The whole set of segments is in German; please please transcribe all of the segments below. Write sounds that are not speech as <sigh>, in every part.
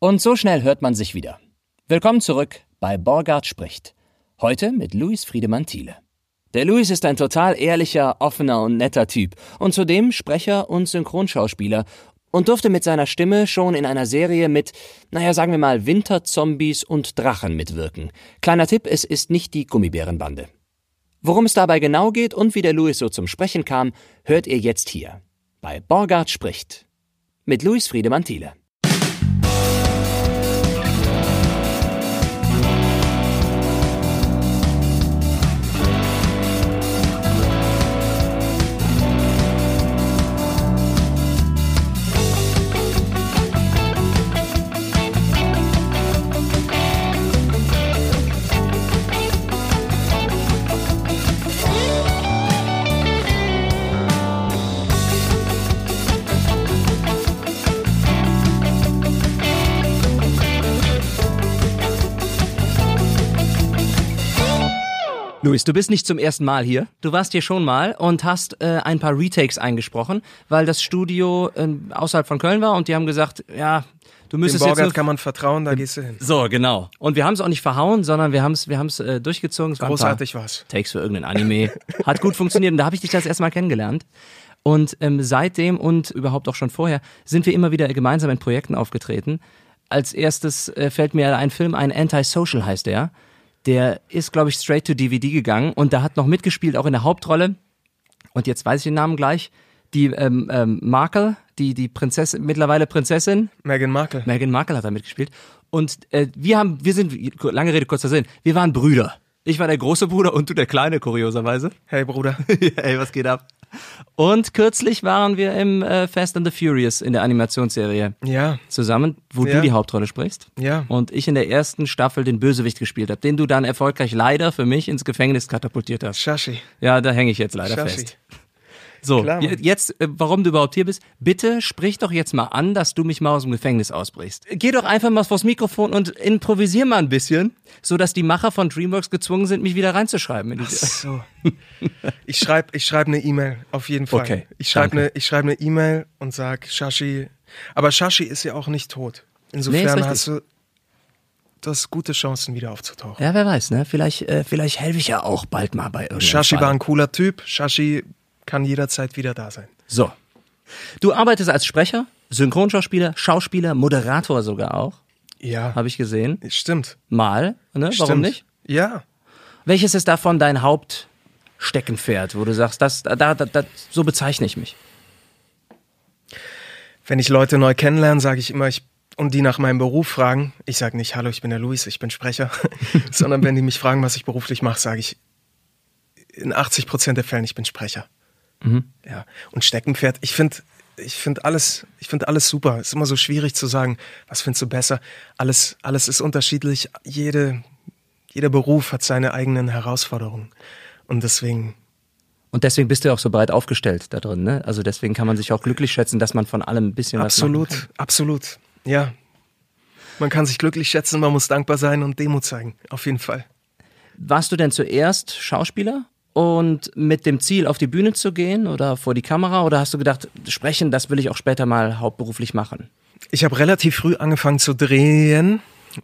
Und so schnell hört man sich wieder. Willkommen zurück bei Borgard spricht. Heute mit Luis Friedemann Thiele. Der Luis ist ein total ehrlicher, offener und netter Typ und zudem Sprecher und Synchronschauspieler und durfte mit seiner Stimme schon in einer Serie mit, naja, sagen wir mal, Winterzombies und Drachen mitwirken. Kleiner Tipp, es ist nicht die Gummibärenbande. Worum es dabei genau geht und wie der Louis so zum Sprechen kam, hört ihr jetzt hier. Bei Borgard spricht. Mit Louis Friedemann Thiele. Luis, du bist nicht zum ersten Mal hier. Du warst hier schon mal und hast äh, ein paar Retakes eingesprochen, weil das Studio äh, außerhalb von Köln war und die haben gesagt, ja, du müsstest Dem jetzt Borgert nur kann man vertrauen, da gehst du hin. so, genau. Und wir haben es auch nicht verhauen, sondern wir haben es wir haben's, äh, durchgezogen. Es Großartig war's. Takes für irgendeinen Anime. Hat gut funktioniert und da habe ich dich das erste Mal kennengelernt. Und ähm, seitdem und überhaupt auch schon vorher sind wir immer wieder gemeinsam in Projekten aufgetreten. Als erstes äh, fällt mir ein Film ein, Antisocial heißt der. Der ist, glaube ich, straight to DVD gegangen und da hat noch mitgespielt, auch in der Hauptrolle. Und jetzt weiß ich den Namen gleich. Die ähm, ähm, Markle, die, die Prinzessin, mittlerweile Prinzessin, Meghan Markle. Meghan Markle hat da mitgespielt. Und äh, wir haben, wir sind, lange Rede, kurzer Sinn, wir waren Brüder. Ich war der große Bruder und du der kleine, kurioserweise. Hey Bruder. <laughs> Ey, was geht ab? Und kürzlich waren wir im äh, Fast and the Furious in der Animationsserie Ja, zusammen, wo Ja. du die Hauptrolle sprichst. ja. Und ich in der ersten Staffel den Bösewicht gespielt habe, den du dann erfolgreich leider für mich ins Gefängnis katapultiert hast. Shashi. Ja, da hänge ich jetzt leider Shashi. fest. So, Klar, jetzt, äh, warum du überhaupt hier bist, bitte sprich doch jetzt mal an, dass du mich mal aus dem Gefängnis ausbrichst. Geh doch einfach mal vors Mikrofon und improvisier mal ein bisschen, so dass die Macher von DreamWorks gezwungen sind, mich wieder reinzuschreiben. In die So. <laughs> Ich schreibe ich schreib eine E-Mail, auf jeden Fall. Okay, Ich schreibe eine ich schreib eine E-Mail und sag Shashi. Aber Shashi ist ja auch nicht tot. Nee, Insofern richtig. hast du, hast gute Chancen, wieder aufzutauchen. ja, wer weiß, ne? Vielleicht, äh, vielleicht helfe ich ja auch bald mal bei irgendwas. Shashi war ein cooler Typ. Shashi kann jederzeit wieder da sein. So. Du arbeitest als Sprecher, Synchronschauspieler, Schauspieler, Moderator sogar auch, Ja, habe ich gesehen. stimmt. Mal, ne? Warum stimmt. nicht? Ja. Welches ist davon dein Hauptsteckenpferd, wo du sagst, das, da, da, da, so bezeichne ich mich? Wenn ich Leute neu kennenlerne, sage ich immer, ich und die nach meinem Beruf fragen, ich sage nicht, hallo, ich bin der Luis, ich bin Sprecher, <laughs> sondern wenn die mich fragen, was ich beruflich mache, sage ich in 80 Prozent der Fällen, ich bin Sprecher. Ja. Und Steckenpferd, ich finde, ich finde alles, ich finde alles super. Es ist immer so schwierig zu sagen, was findest du besser? Alles, alles ist unterschiedlich. Jede, jeder Beruf hat seine eigenen Herausforderungen. Und deswegen, Und deswegen bist du auch so breit aufgestellt da drin, ne? Also deswegen kann man sich auch glücklich schätzen, dass man von allem ein bisschen was machen kann. absolut, absolut, ja. Man kann sich glücklich schätzen, man muss dankbar sein und Demut zeigen. Auf jeden Fall. Warst du denn zuerst Schauspieler und mit dem Ziel auf die Bühne zu gehen oder vor die Kamera oder hast du gedacht, sprechen, das will ich auch später mal hauptberuflich machen? Ich habe relativ früh angefangen zu drehen,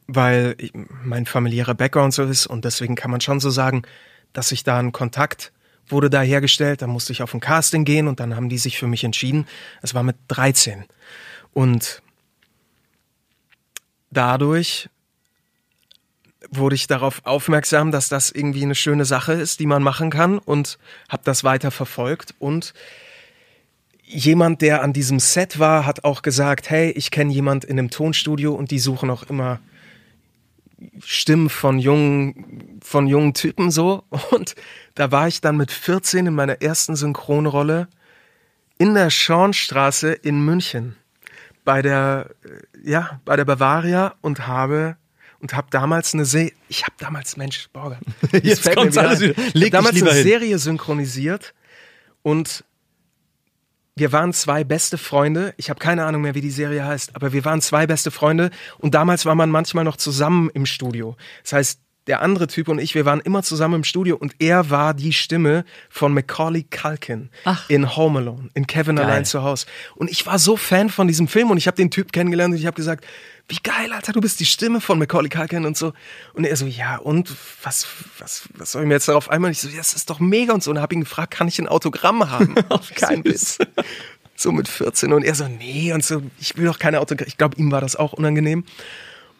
weil ich- mein familiärer Background so ist und deswegen kann man schon so sagen, dass sich da ein Kontakt wurde da hergestellt. Da musste ich auf ein Casting gehen und dann haben die sich für mich entschieden. Es war mit 13 und dadurch wurde ich darauf aufmerksam, dass das irgendwie eine schöne Sache ist, die man machen kann und habe das weiter verfolgt und jemand, der an diesem Set war, hat auch gesagt, hey, ich kenne jemand in einem Tonstudio und die suchen auch immer Stimmen von jungen, von jungen Typen so. Und da war ich dann mit 14 in meiner ersten Synchronrolle in der Schornstraße in München bei der, äh, ja, bei der Bavaria und habe und habe damals eine Serie, ich habe damals, Mensch, Borger, <laughs> Jetzt wieder alles wieder. Leg damals eine hin. Serie synchronisiert und wir waren zwei beste Freunde. Ich habe keine Ahnung mehr, wie die Serie heißt, aber wir waren zwei beste Freunde und damals war man manchmal noch zusammen im Studio. Das heißt, der andere Typ und ich, wir waren immer zusammen im Studio und er war die Stimme von Macaulay Culkin Ach. in Home Alone, in Kevin Geil. allein zu Hause. Und ich war so Fan von diesem Film und ich habe den Typ kennengelernt und ich habe gesagt, wie geil, Alter, du bist die Stimme von Macaulay Culkin und so. Und er so, ja, und was, was, was soll ich mir jetzt darauf einmal? Ich so, ja, das ist doch mega und so. Und habe ihn gefragt, kann ich ein Autogramm haben? <laughs> Kein Witz. <laughs> So mit 14. Und er so, nee, und so, ich will doch keine Autogramm. Ich glaube, ihm war das auch unangenehm.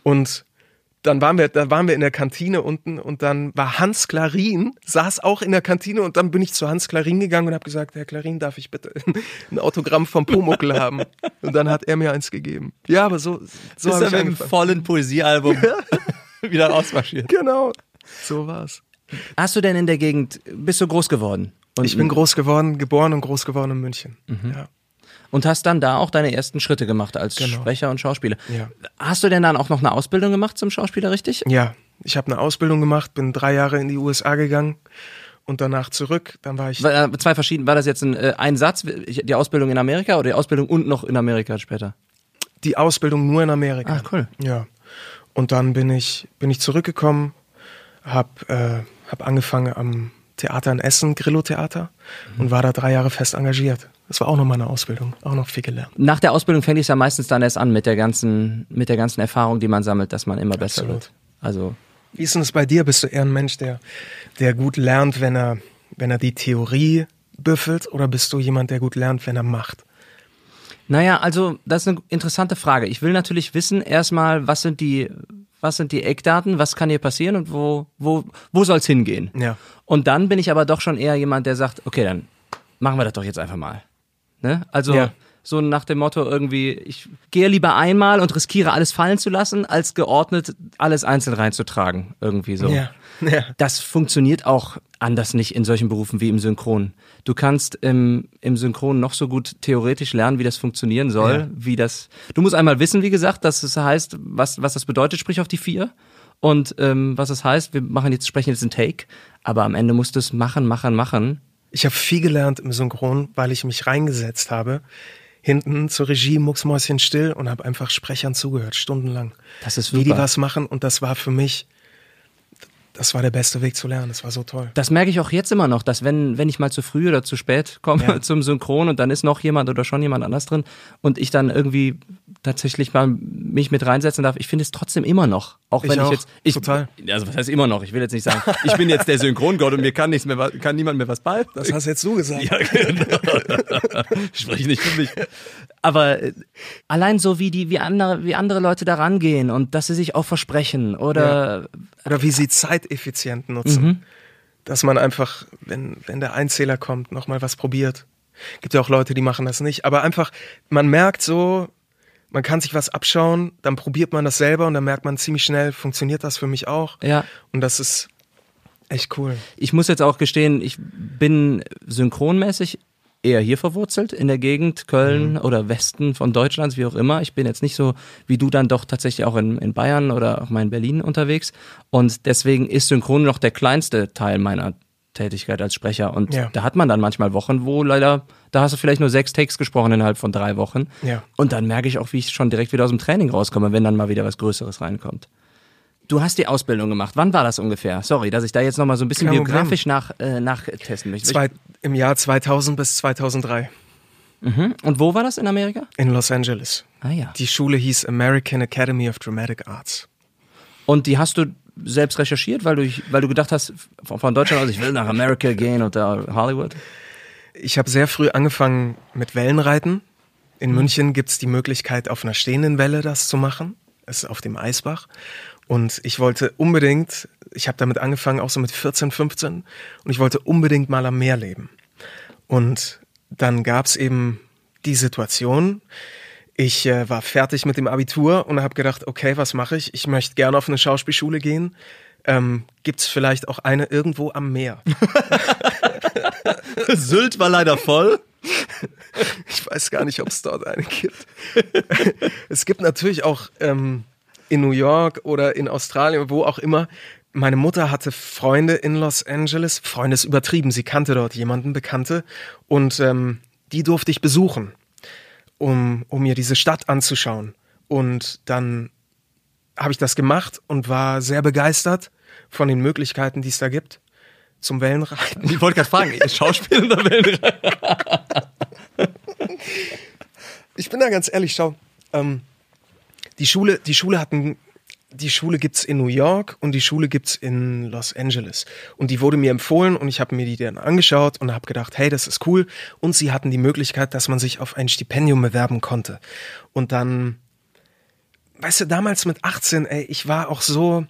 Und dann waren wir, da waren wir in der Kantine unten und dann war Hans Klarin, saß auch in der Kantine und dann bin ich zu Hans Klarin gegangen und habe gesagt, Herr Klarin, darf ich bitte <laughs> ein Autogramm vom Pumuckel haben? Und dann hat er mir eins gegeben. Ja, aber so, so du ich mit einem vollen Poesiealbum <laughs> wieder rausmarschiert. Genau, so war's. Hast du denn in der Gegend, bist du groß geworden? Und, Ich bin groß geworden, geboren und groß geworden in München. Ja. Und hast dann da auch deine ersten Schritte gemacht als Genau. Sprecher und Schauspieler. Ja. Hast du denn dann auch noch eine Ausbildung gemacht zum Schauspieler, richtig? Ja, ich habe eine Ausbildung gemacht, bin drei Jahre in die USA gegangen und danach zurück. Dann war ich War, äh, zwei verschiedene, war das jetzt ein, äh, ein Satz, die Ausbildung in Amerika oder die Ausbildung und noch in Amerika später? die Ausbildung nur in Amerika. Ah, cool. Ja. Und dann bin ich bin ich zurückgekommen, hab äh, hab angefangen am Theater in Essen, Grillo Theater und war da drei Jahre fest engagiert. Das war auch noch meine Ausbildung, auch noch viel gelernt. Nach der Ausbildung fängt es ja meistens dann erst an mit der ganzen, mit der ganzen Erfahrung, die man sammelt, dass man immer besser Absolut. wird. Also, Wie ist denn das bei dir? Bist du eher ein Mensch, der der gut lernt, wenn er wenn er die Theorie büffelt, oder bist du jemand, der gut lernt, wenn er macht? naja, also, das ist eine interessante Frage. Ich will natürlich wissen, erstmal, was sind die, was sind die Eckdaten, was kann hier passieren und wo, wo, wo soll's hingehen? Ja. Und dann bin ich aber doch schon eher jemand, der sagt, okay, dann machen wir das doch jetzt einfach mal. Ne? Also Ja. So nach dem Motto irgendwie, ich gehe lieber einmal und riskiere alles fallen zu lassen, als geordnet alles einzeln reinzutragen. Irgendwie so. Ja. Ja. Das funktioniert auch anders nicht in solchen Berufen wie im Synchron. Du kannst im, im Synchron noch so gut theoretisch lernen, wie das funktionieren soll, Ja. wie das. Du musst einmal wissen, wie gesagt, dass es heißt, was, was das bedeutet, sprich auf die vier. Und ähm, was es heißt, wir machen jetzt, sprechen jetzt einen Take, aber am Ende musst du es machen, machen, machen. Ich habe viel gelernt im Synchron, weil ich mich reingesetzt habe. Hinten zur Regie mucksmäuschen still und habe einfach Sprechern zugehört, stundenlang. Das ist Wie die super. was machen und das war für mich, das war der beste Weg zu lernen. Das war so toll. Das merke ich auch jetzt immer noch, dass wenn, wenn ich mal zu früh oder zu spät komme Ja. <laughs> zum Synchron und dann ist noch jemand oder schon jemand anders drin und ich dann irgendwie tatsächlich mal mich mit reinsetzen darf, ich finde es trotzdem immer noch. Auch Ich wenn ich auch. jetzt. Ich, Total. Also was heißt immer noch? Ich will jetzt nicht sagen, <laughs> ich bin jetzt der Synchrongott und mir kann nichts mehr, kann niemand mehr was bei. Das hast jetzt du gesagt. Ja, genau. <laughs> Sprich nicht für mich. Aber äh, allein so wie die, wie andere, wie andere Leute da rangehen und dass sie sich auch versprechen oder Oder wie sie Zeit effizient nutzen. Dass man einfach, wenn, wenn der Einzähler kommt, nochmal was probiert. Gibt ja auch Leute, die machen das nicht. Aber einfach, man merkt so, man kann sich was abschauen, dann probiert man das selber und dann merkt man ziemlich schnell, funktioniert das für mich auch. ja. Und das ist echt cool. Ich muss jetzt auch gestehen, ich bin synchronmäßig eher hier verwurzelt, in der Gegend Köln oder Westen von Deutschlands, wie auch immer. Ich bin jetzt nicht so wie du dann doch tatsächlich auch in, in Bayern oder auch mal in Berlin unterwegs. Und deswegen ist Synchron noch der kleinste Teil meiner Tätigkeit als Sprecher. Und Ja. da hat man dann manchmal Wochen, wo leider, da hast du vielleicht nur sechs Takes gesprochen innerhalb von drei Wochen. Ja. Und dann merke ich auch, wie ich schon direkt wieder aus dem Training rauskomme, wenn dann mal wieder was Größeres reinkommt. Du hast die Ausbildung gemacht. Wann war das ungefähr? Sorry, dass ich da jetzt nochmal so ein bisschen Kein biografisch nach, äh, nachtesten möchte. Zwei, Im Jahr 2000 bis 2003 Mhm. Und wo war das in Amerika? in Los Angeles. Ah ja. Die Schule hieß American Academy of Dramatic Arts. Und die hast du selbst recherchiert, weil du, weil du gedacht hast, von, Deutschland aus, ich will nach Amerika gehen oder Hollywood? Ich habe sehr früh angefangen mit Wellenreiten. In Mhm. München gibt's die Möglichkeit, auf einer stehenden Welle das zu machen. Es ist auf dem Eisbach. Und ich wollte unbedingt, ich habe damit angefangen, auch so mit 14, 15. Und ich wollte unbedingt mal am Meer leben. Und dann gab's eben die Situation, ich äh, war fertig mit dem Abitur und habe gedacht, okay, was mache ich? Ich möchte gerne auf eine Schauspielschule gehen. Ähm, gibt's vielleicht auch eine irgendwo am Meer? <laughs> Sylt war leider voll. Ich weiß gar nicht, ob es dort eine gibt. <laughs> es gibt natürlich auch ähm, in New York oder in Australien, wo auch immer. Meine Mutter hatte Freunde in Los Angeles. Freunde ist übertrieben. Sie kannte dort jemanden, Bekannte. Und ähm, die durfte ich besuchen, um, um mir diese Stadt anzuschauen. Und dann habe ich das gemacht und war sehr begeistert von den Möglichkeiten, die es da gibt zum Wellenreiten. Ich wollte gerade fragen, Schauspiel oder Wellenreiten? <laughs> ich bin da ganz ehrlich, schau. Ähm, die Schule, die Schule hatten, die Schule gibt's in New York und die Schule gibt's in Los Angeles. Und die wurde mir empfohlen und ich habe mir die dann angeschaut und habe gedacht, hey, das ist cool. Und sie hatten die Möglichkeit, dass man sich auf ein Stipendium bewerben konnte. Und dann, weißt du, damals mit 18, ey, ich war auch so,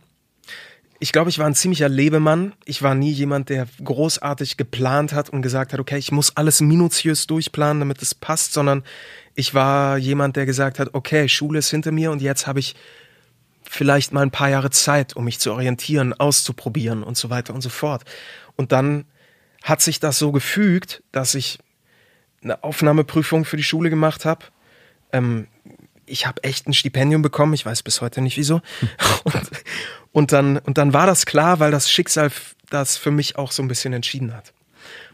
ich glaube, ich war ein ziemlicher Lebemann. Ich war nie jemand, der großartig geplant hat und gesagt hat, okay, ich muss alles minutiös durchplanen, damit es passt, sondern ich war jemand, der gesagt hat, okay, Schule ist hinter mir und jetzt habe ich vielleicht mal ein paar Jahre Zeit, um mich zu orientieren, auszuprobieren und so weiter und so fort. Und dann hat sich das so gefügt, dass ich eine Aufnahmeprüfung für die Schule gemacht habe. Ähm, ich habe echt ein Stipendium bekommen, ich weiß bis heute nicht wieso. <laughs> Und, und, dann, und dann war das klar, weil das Schicksal das für mich auch so ein bisschen entschieden hat.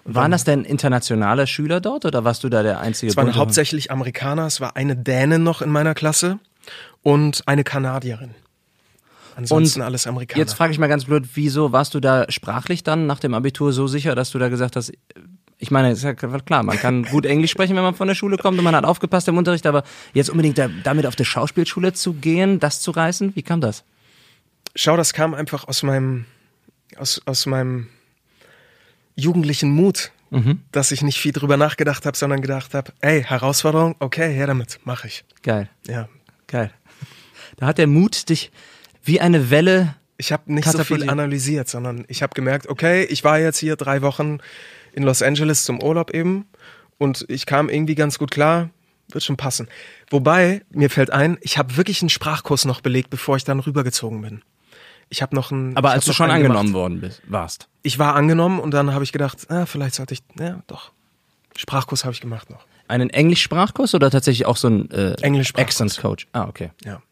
Waren das denn internationale Schüler dort oder warst du da der einzige? Es waren hauptsächlich Amerikaner, es war eine Dänin noch in meiner Klasse und eine Kanadierin. Ansonsten Und alles Amerikaner. Jetzt frage ich mal ganz blöd, wieso warst du da sprachlich dann nach dem Abitur so sicher, dass du da gesagt hast, ich meine, ist ja klar, man kann gut Englisch sprechen, wenn man von der Schule kommt und man hat aufgepasst im Unterricht, aber jetzt unbedingt da, damit auf die Schauspielschule zu gehen, das zu reißen, wie kam das? Schau, das kam einfach aus meinem, aus, aus meinem jugendlichen Mut, Mhm. dass ich nicht viel drüber nachgedacht habe, sondern gedacht habe, ey, Herausforderung, okay, her damit, mache ich. Geil, Ja. geil. Da hat der Mut dich wie eine Welle Ich habe nicht so viel analysiert, sondern ich habe gemerkt, okay, ich war jetzt hier drei Wochen in Los Angeles zum Urlaub eben und ich kam irgendwie ganz gut klar, wird schon passen. Wobei, mir fällt ein, ich habe wirklich einen Sprachkurs noch belegt, bevor ich dann rübergezogen bin. Ich habe noch einen. Aber als du schon angenommen worden bist, warst. Ich war angenommen und dann habe ich gedacht, ah, vielleicht sollte ich, ja, doch. Sprachkurs habe ich gemacht noch. Einen Englischsprachkurs oder tatsächlich auch so ein äh, Englischsprachkurs. Accent Coach? Ah, okay. Ja.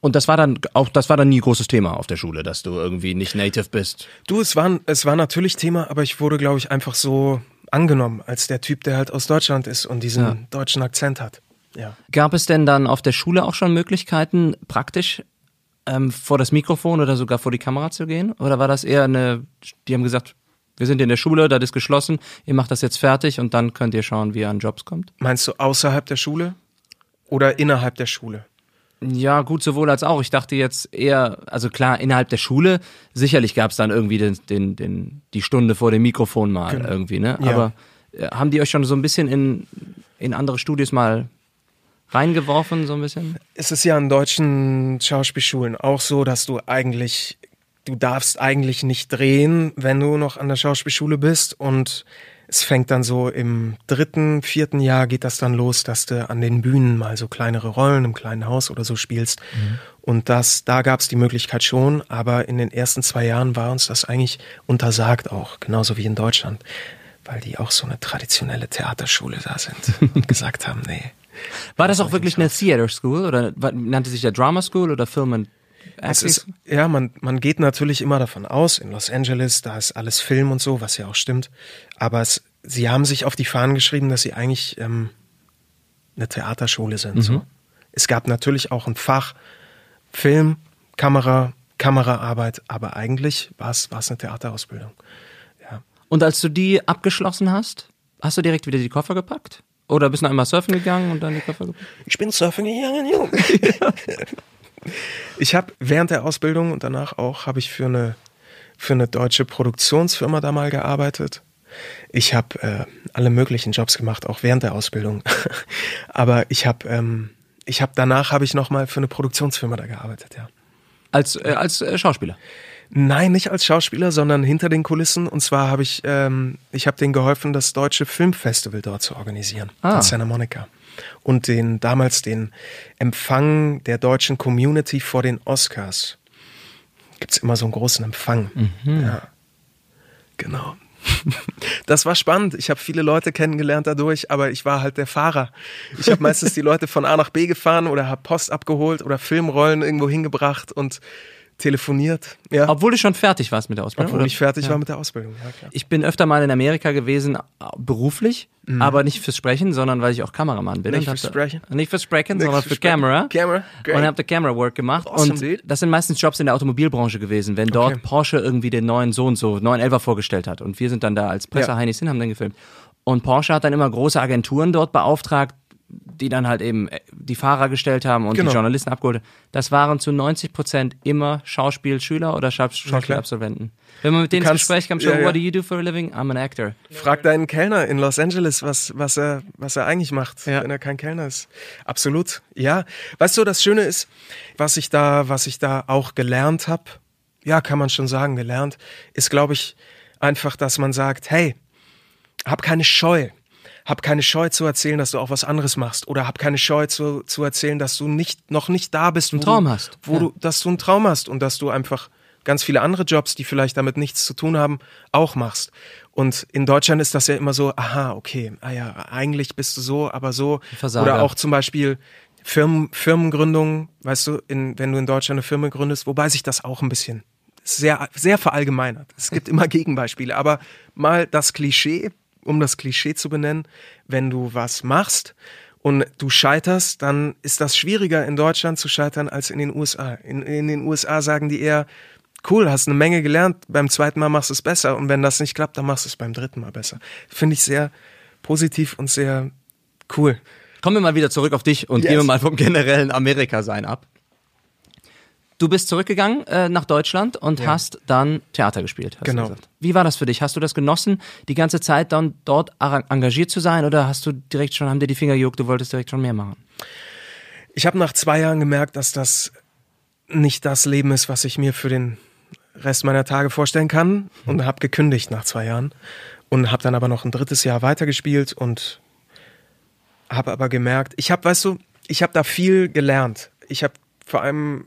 Und das war dann auch, das war dann nie großes Thema auf der Schule, dass du irgendwie nicht native bist. Du, es war, es war natürlich Thema, aber ich wurde, glaube ich, einfach so angenommen als der Typ, der halt aus Deutschland ist und diesen Ja. deutschen Akzent hat. Ja. Gab es denn dann auf der Schule auch schon Möglichkeiten, praktisch ähm, vor das Mikrofon oder sogar vor die Kamera zu gehen? Oder war das eher eine, die haben gesagt, wir sind in der Schule, das ist geschlossen, ihr macht das jetzt fertig und dann könnt ihr schauen, wie ihr an Jobs kommt? Meinst du außerhalb der Schule oder innerhalb der Schule? Ja, gut, sowohl als auch. Ich dachte jetzt eher, also klar, innerhalb der Schule, sicherlich gab es dann irgendwie den, den, den, die Stunde vor dem Mikrofon mal Genau. irgendwie, ne? Ja. Aber äh, haben die euch schon so ein bisschen in, in andere Studios mal reingeworfen, so ein bisschen? Es ist ja an deutschen Schauspielschulen auch so, dass du eigentlich, du darfst eigentlich nicht drehen, wenn du noch an der Schauspielschule bist und es fängt dann so im dritten, vierten Jahr geht das dann los, dass du an den Bühnen mal so kleinere Rollen im kleinen Haus oder so spielst. Und das, da gab es die Möglichkeit schon, aber in den ersten zwei Jahren war uns das eigentlich untersagt auch, genauso wie in Deutschland, weil die auch so eine traditionelle Theaterschule da sind und <laughs> gesagt haben, nee. War das auch wirklich eine Theater School oder nannte sich der Drama School oder Film and Acting? ist, ja, man, man geht natürlich immer davon aus, in Los Angeles, da ist alles Film und so, was ja auch stimmt. Aber es, sie haben sich auf die Fahnen geschrieben, dass sie eigentlich ähm, eine Theaterschule sind. So. Es gab natürlich auch ein Fach Film, Kamera, Kameraarbeit, aber eigentlich war es war es eine Theaterausbildung. Ja. Und als du die abgeschlossen hast, hast du direkt wieder die Koffer gepackt? Oder bist du noch einmal surfen gegangen und dann die Koffer gepackt? Ich bin surfen gegangen, Junge. <laughs> ich habe während der Ausbildung und danach auch habe ich für eine für eine deutsche Produktionsfirma da mal gearbeitet. Ich habe äh, alle möglichen Jobs gemacht, auch während der Ausbildung. <laughs> Aber ich habe ähm, ich habe danach habe ich noch mal für eine Produktionsfirma da gearbeitet, ja. Als, äh, als äh, Schauspieler. Nein, nicht als Schauspieler, sondern hinter den Kulissen. Und zwar habe ich, ähm, ich habe denen geholfen, das deutsche Filmfestival dort zu organisieren Ah. in Santa Monica. Und den damals den Empfang der deutschen Community vor den Oscars. Gibt's immer so einen großen Empfang. Ja. Genau. <laughs> Das war spannend. Ich habe viele Leute kennengelernt dadurch, aber ich war halt der Fahrer. Ich habe meistens die Leute von A nach B gefahren oder habe Post abgeholt oder Filmrollen irgendwo hingebracht und telefoniert. Ja. Obwohl du schon fertig warst mit der Ausbildung? Obwohl oder? ich fertig Ja. war mit der Ausbildung, ja klar. Ich bin öfter mal in Amerika gewesen, äh, beruflich, aber nicht fürs Sprechen, sondern weil ich auch Kameramann bin. Mhm. Nicht fürs Sprechen? Nicht fürs Sprechen, sondern für Camera. Camera, great. Und habe da Camera Work gemacht. Awesome, und dude. das sind meistens Jobs in der Automobilbranche gewesen, wenn dort Okay. Porsche irgendwie den neuen so und so, 911er vorgestellt hat. Und wir sind dann da als Presseheinis hin, haben dann gefilmt. Und Porsche hat dann immer große Agenturen dort beauftragt, die dann halt eben äh, die Fahrer gestellt haben und Genau. die Journalisten abgeholt. Das waren zu 90 Prozent immer Schauspielschüler oder Schau Schauspielabsolventen. Wenn man mit denen zu Gespräch kam, schon, ja, ja. what do you do for a living? I'm an actor. Frag deinen Kellner in Los Angeles, was, was, er, was er eigentlich macht, Ja. wenn er kein Kellner ist. Absolut. Ja. Weißt du, das Schöne ist, was ich da, was ich da auch gelernt habe, ja, kann man schon sagen, gelernt, ist, glaube ich, einfach, dass man sagt, hey, hab keine Scheu. Hab keine Scheu zu erzählen, dass du auch was anderes machst. Oder hab keine Scheu zu, zu erzählen, dass du nicht, noch nicht da bist, wo Einen Traum du, hast. Wo Ja. du, dass du einen Traum hast und dass du einfach ganz viele andere Jobs, die vielleicht damit nichts zu tun haben, auch machst. Und in Deutschland ist das ja immer so, aha, okay, ah ja, eigentlich bist du so, aber so. Versager. Oder auch zum Beispiel Firmen, Firmengründung, weißt du, in, wenn du in Deutschland eine Firma gründest, wobei sich das auch ein bisschen sehr, sehr verallgemeinert. Es gibt <laughs> immer Gegenbeispiele, aber mal das Klischee, um das Klischee zu benennen, wenn du was machst und du scheiterst, dann ist das schwieriger in Deutschland zu scheitern als in den USA. In, in den USA sagen die eher, cool, hast eine Menge gelernt, beim zweiten Mal machst du es besser und wenn das nicht klappt, dann machst du es beim dritten Mal besser. Finde ich sehr positiv und sehr cool. Kommen wir mal wieder zurück auf dich und Yes. gehen wir mal vom generellen Amerika-Sein ab. Du bist zurückgegangen äh, nach Deutschland und Ja. hast dann Theater gespielt. Hast Genau. Du gesagt. Wie war das für dich? Hast du das genossen, die ganze Zeit dann dort engagiert zu sein oder hast du direkt schon, haben dir die Finger gejuckt, du wolltest direkt schon mehr machen? Ich habe nach zwei Jahren gemerkt, dass das nicht das Leben ist, was ich mir für den Rest meiner Tage vorstellen kann und habe gekündigt nach zwei Jahren und habe dann aber noch ein drittes Jahr weitergespielt und habe aber gemerkt, ich habe, weißt du, ich habe da viel gelernt. Ich habe vor allem,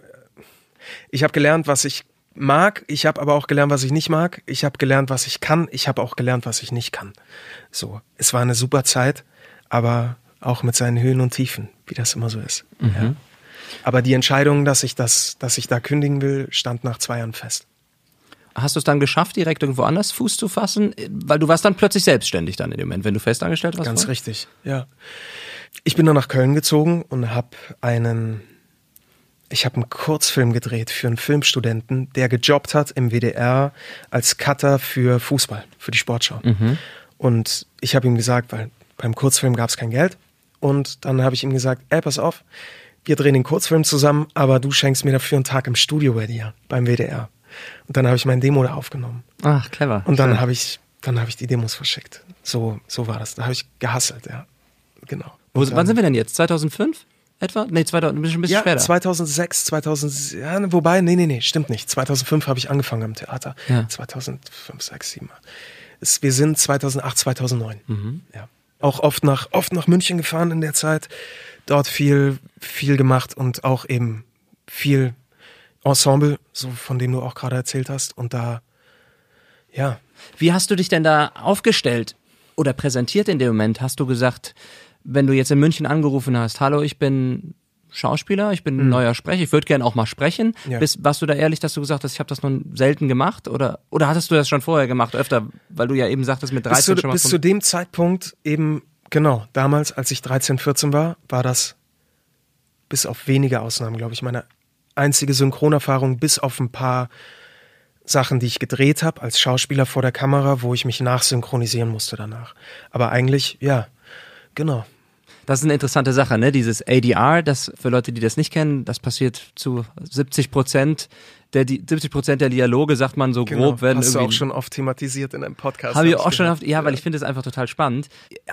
ich habe gelernt, was ich mag. Ich habe aber auch gelernt, was ich nicht mag. Ich habe gelernt, was ich kann. Ich habe auch gelernt, was ich nicht kann. So, es war eine super Zeit, aber auch mit seinen Höhen und Tiefen, wie das immer so ist. Ja. Aber die Entscheidung, dass ich das, dass ich da kündigen will, stand nach zwei Jahren fest. Hast du es dann geschafft, direkt irgendwo anders Fuß zu fassen? Weil du warst dann plötzlich selbstständig dann in dem Moment, wenn du festangestellt warst. Ganz vorher? richtig, ja. Ich bin dann nach Köln gezogen und habe einen, ich habe einen Kurzfilm gedreht für einen Filmstudenten, der gejobbt hat im WDR als Cutter für Fußball, für die Sportschau. Und ich habe ihm gesagt, weil beim Kurzfilm gab es kein Geld. Und dann habe ich ihm gesagt, ey, pass auf, wir drehen den Kurzfilm zusammen, aber du schenkst mir dafür einen Tag im Studio bei dir, beim WDR. Und dann habe ich mein Demo da aufgenommen. Ach, clever. Und dann habe ich, dann habe ich die Demos verschickt. So, so war das. Da habe ich gehasselt, ja. Genau. Wo, wann sind wir denn jetzt? 2005 etwa? Nee, 2000, ein bisschen, ein bisschen ja, später. 2006, 2000, ja, wobei, nee, nee, nee, stimmt nicht. 2005 habe ich angefangen am Theater. Ja. 2005, 6, 7. Es, wir sind 2008, 2009. Mhm. Ja. Auch oft nach, oft nach München gefahren in der Zeit. Dort viel, viel gemacht und auch eben viel Ensemble, so von dem du auch gerade erzählt hast. Und da, ja, Wie hast du dich denn da aufgestellt oder präsentiert in dem Moment? Hast du gesagt, wenn du jetzt in München angerufen hast, hallo, ich bin Schauspieler, ich bin ein neuer Sprecher, ich würde gerne auch mal sprechen. Mhm. Ja. Bist, warst du da ehrlich, dass du gesagt hast, ich habe das noch selten gemacht? Oder, oder hattest du das schon vorher gemacht, öfter, weil du ja eben sagtest, mit 13 bis, zu, schon mal bis zu dem Zeitpunkt eben, genau, damals, als ich 13, 14 war, war das bis auf wenige Ausnahmen, glaube ich, meine einzige Synchronerfahrung, bis auf ein paar Sachen, die ich gedreht habe als Schauspieler vor der Kamera, wo ich mich nachsynchronisieren musste danach. Aber eigentlich, ja, genau. Das ist eine interessante Sache, ne? Dieses ADR, das für Leute, die das nicht kennen, das passiert zu 70 Prozent der, die 70 Prozent der Dialoge, sagt man so genau. grob, werden Hast du irgendwie auch schon oft thematisiert in einem Podcast. Habe ich auch schon gehört. oft, ja, weil ich finde es einfach total spannend.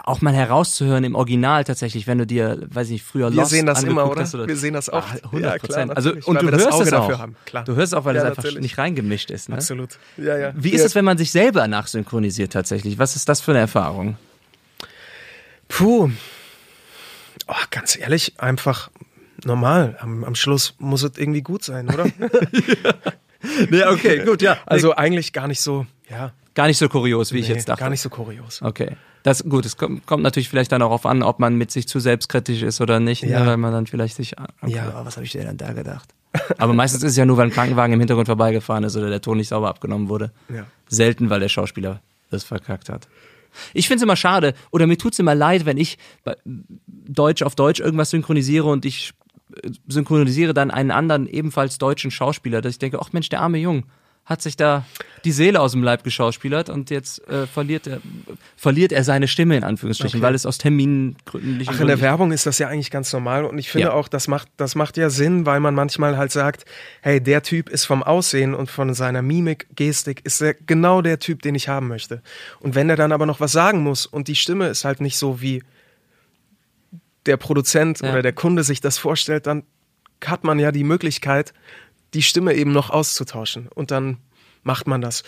Auch mal herauszuhören im Original tatsächlich, wenn du dir, weiß ich nicht, früher Wir Lost sehen das immer, oder? Hast, oder? Wir sehen das Ah, oft. 100 Ja, klar, Prozent. also, natürlich, und du hörst es auch. dafür haben, klar. Du hörst auch, weil Ja, es einfach natürlich. nicht reingemischt ist. Ne? Absolut. Ja, ja. Wie ist Ja. es, wenn man sich selber nachsynchronisiert tatsächlich? Was ist das für eine Erfahrung? Puh. Oh, ganz ehrlich, einfach normal. Am, am Schluss muss es irgendwie gut sein, oder? <laughs> Ja, okay, gut, ja. Also also eigentlich gar nicht so, ja, gar nicht so kurios, wie ich nee, jetzt dachte. gar nicht so kurios. Okay. Das gut, es kommt, kommt natürlich vielleicht dann auch auf an, ob man mit sich zu selbstkritisch ist oder nicht, Ja. ne, weil man dann vielleicht sich an- Ja. oh, was habe ich dir denn da gedacht? Aber meistens ist es ja nur, weil ein Krankenwagen im Hintergrund vorbeigefahren ist oder der Ton nicht sauber abgenommen wurde. Ja. Selten, weil der Schauspieler es verkackt hat. Ich finde es immer schade oder mir tut es immer leid, wenn ich Deutsch auf Deutsch irgendwas synchronisiere und ich äh, synchronisiere dann einen anderen ebenfalls deutschen Schauspieler, dass ich denke, ach Mensch, der arme Jung hat sich da die Seele aus dem Leib geschauspielert und jetzt äh, verliert, er, verliert er seine Stimme in Anführungsstrichen, Okay. weil es aus Termingründen Ach, in der Werbung ist das ja eigentlich ganz normal und ich finde Ja. auch, das macht, das macht ja Sinn, weil man manchmal halt sagt, hey, der Typ ist vom Aussehen und von seiner Mimik, Gestik, ist er genau der Typ, den ich haben möchte. Und wenn er dann aber noch was sagen muss und die Stimme ist halt nicht so wie der Produzent Ja. oder der Kunde sich das vorstellt, dann hat man ja die Möglichkeit, die Stimme eben noch auszutauschen und dann macht man das.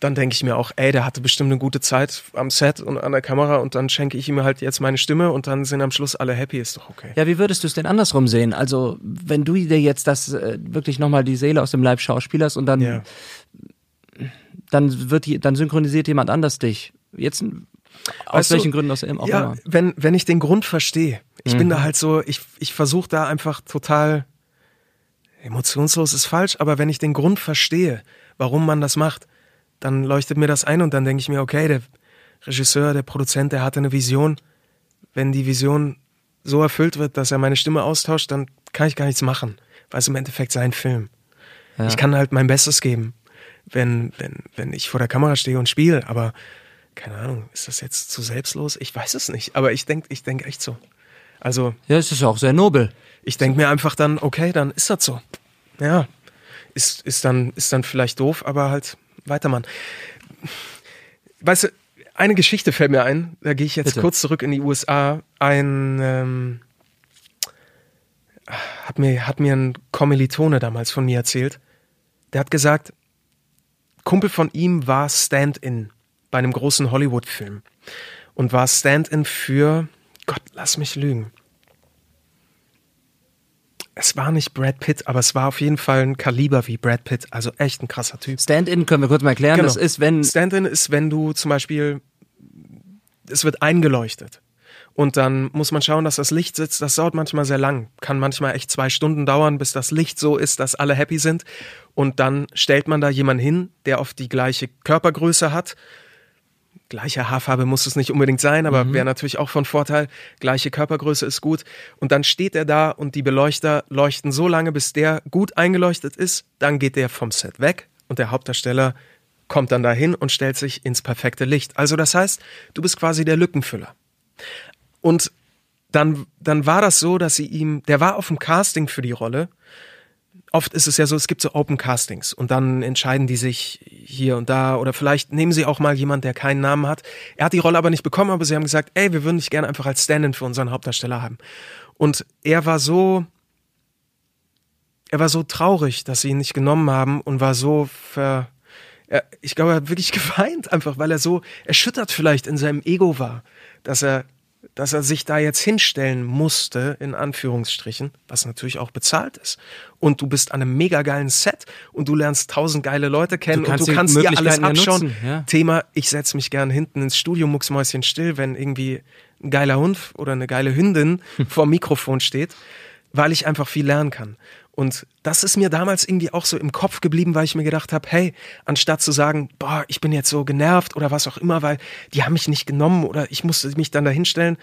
Dann denke ich mir auch, ey, der hatte bestimmt eine gute Zeit am Set und an der Kamera und dann schenke ich ihm halt jetzt meine Stimme und dann sind am Schluss alle happy, ist doch okay. Ja, wie würdest du es denn andersrum sehen? Also, wenn du dir jetzt das äh, wirklich nochmal die Seele aus dem Leib schauspielerst und dann, Ja. dann wird die, dann synchronisiert jemand anders dich. Jetzt aus Weißt du, welchen Gründen aus auch ja, immer. wenn, wenn ich den Grund verstehe. Ich bin Mhm. da halt so, ich, ich versuche da einfach total emotionslos ist falsch, aber wenn ich den Grund verstehe, warum man das macht, dann leuchtet mir das ein und dann denke ich mir, okay, der Regisseur, der Produzent, der hatte eine Vision. Wenn die Vision so erfüllt wird, dass er meine Stimme austauscht, dann kann ich gar nichts machen, weil es im Endeffekt sein Film. Ja. Ich kann halt mein Bestes geben, wenn, wenn, wenn ich vor der Kamera stehe und spiele, aber keine Ahnung, ist das jetzt zu selbstlos? Ich weiß es nicht, aber ich denke ich denk echt so. Also Ja, es ist auch sehr nobel. Ich denke mir einfach dann, okay, dann ist das so. Ja, ist, ist, dann, ist dann vielleicht doof, aber halt weitermachen. Weißt du, eine Geschichte fällt mir ein, da gehe ich jetzt Bitte. kurz zurück in die USA. Ein, ähm, hat, mir, hat mir ein Kommilitone damals von mir erzählt. Der hat gesagt, Kumpel von ihm war Stand-in bei einem großen Hollywood-Film und war Stand-in für, Gott, lass mich lügen. Es war nicht Brad Pitt, aber es war auf jeden Fall ein Kaliber wie Brad Pitt. Also echt ein krasser Typ. Stand-in können wir kurz mal erklären. Genau. Das ist, wenn Stand-in ist, wenn du zum Beispiel, es wird eingeleuchtet. Und dann muss man schauen, dass das Licht sitzt. Das dauert manchmal sehr lang. Kann manchmal echt zwei Stunden dauern, bis das Licht so ist, dass alle happy sind. Und dann stellt man da jemanden hin, der oft die gleiche Körpergröße hat. Gleiche Haarfarbe muss es nicht unbedingt sein, aber wäre natürlich auch von Vorteil. Gleiche Körpergröße ist gut. Und dann steht er da und die Beleuchter leuchten so lange, bis der gut eingeleuchtet ist. Dann geht der vom Set weg und der Hauptdarsteller kommt dann dahin und stellt sich ins perfekte Licht. Also das heißt, du bist quasi der Lückenfüller. Und dann, dann war das so, dass sie ihm, der war auf dem Casting für die Rolle. Oft ist es ja so, es gibt so Open Castings und dann entscheiden die sich hier und da oder vielleicht nehmen sie auch mal jemand, der keinen Namen hat. Er hat die Rolle aber nicht bekommen, aber sie haben gesagt, ey, wir würden dich gerne einfach als Stand-in für unseren Hauptdarsteller haben. Und er war so, er war so traurig, dass sie ihn nicht genommen haben und war so ver, er, ich glaube, er hat wirklich <laughs> geweint, einfach weil er so erschüttert vielleicht in seinem Ego war, dass er, dass er sich da jetzt hinstellen musste, in Anführungsstrichen, was natürlich auch bezahlt ist. Und du bist an einem mega geilen Set und du lernst tausend geile Leute kennen Du und du kannst dir alles ja abschauen. nutzen, ja. Thema, ich setze mich gern hinten ins Studio, mucksmäuschen still, wenn irgendwie ein geiler Hund oder eine geile Hündin <laughs> vor dem Mikrofon steht, weil ich einfach viel lernen kann. Und das ist mir damals irgendwie auch so im Kopf geblieben, weil ich mir gedacht habe, hey, anstatt zu sagen, boah, ich bin jetzt so genervt oder was auch immer, weil die haben mich nicht genommen oder ich musste mich dann dahinstellen,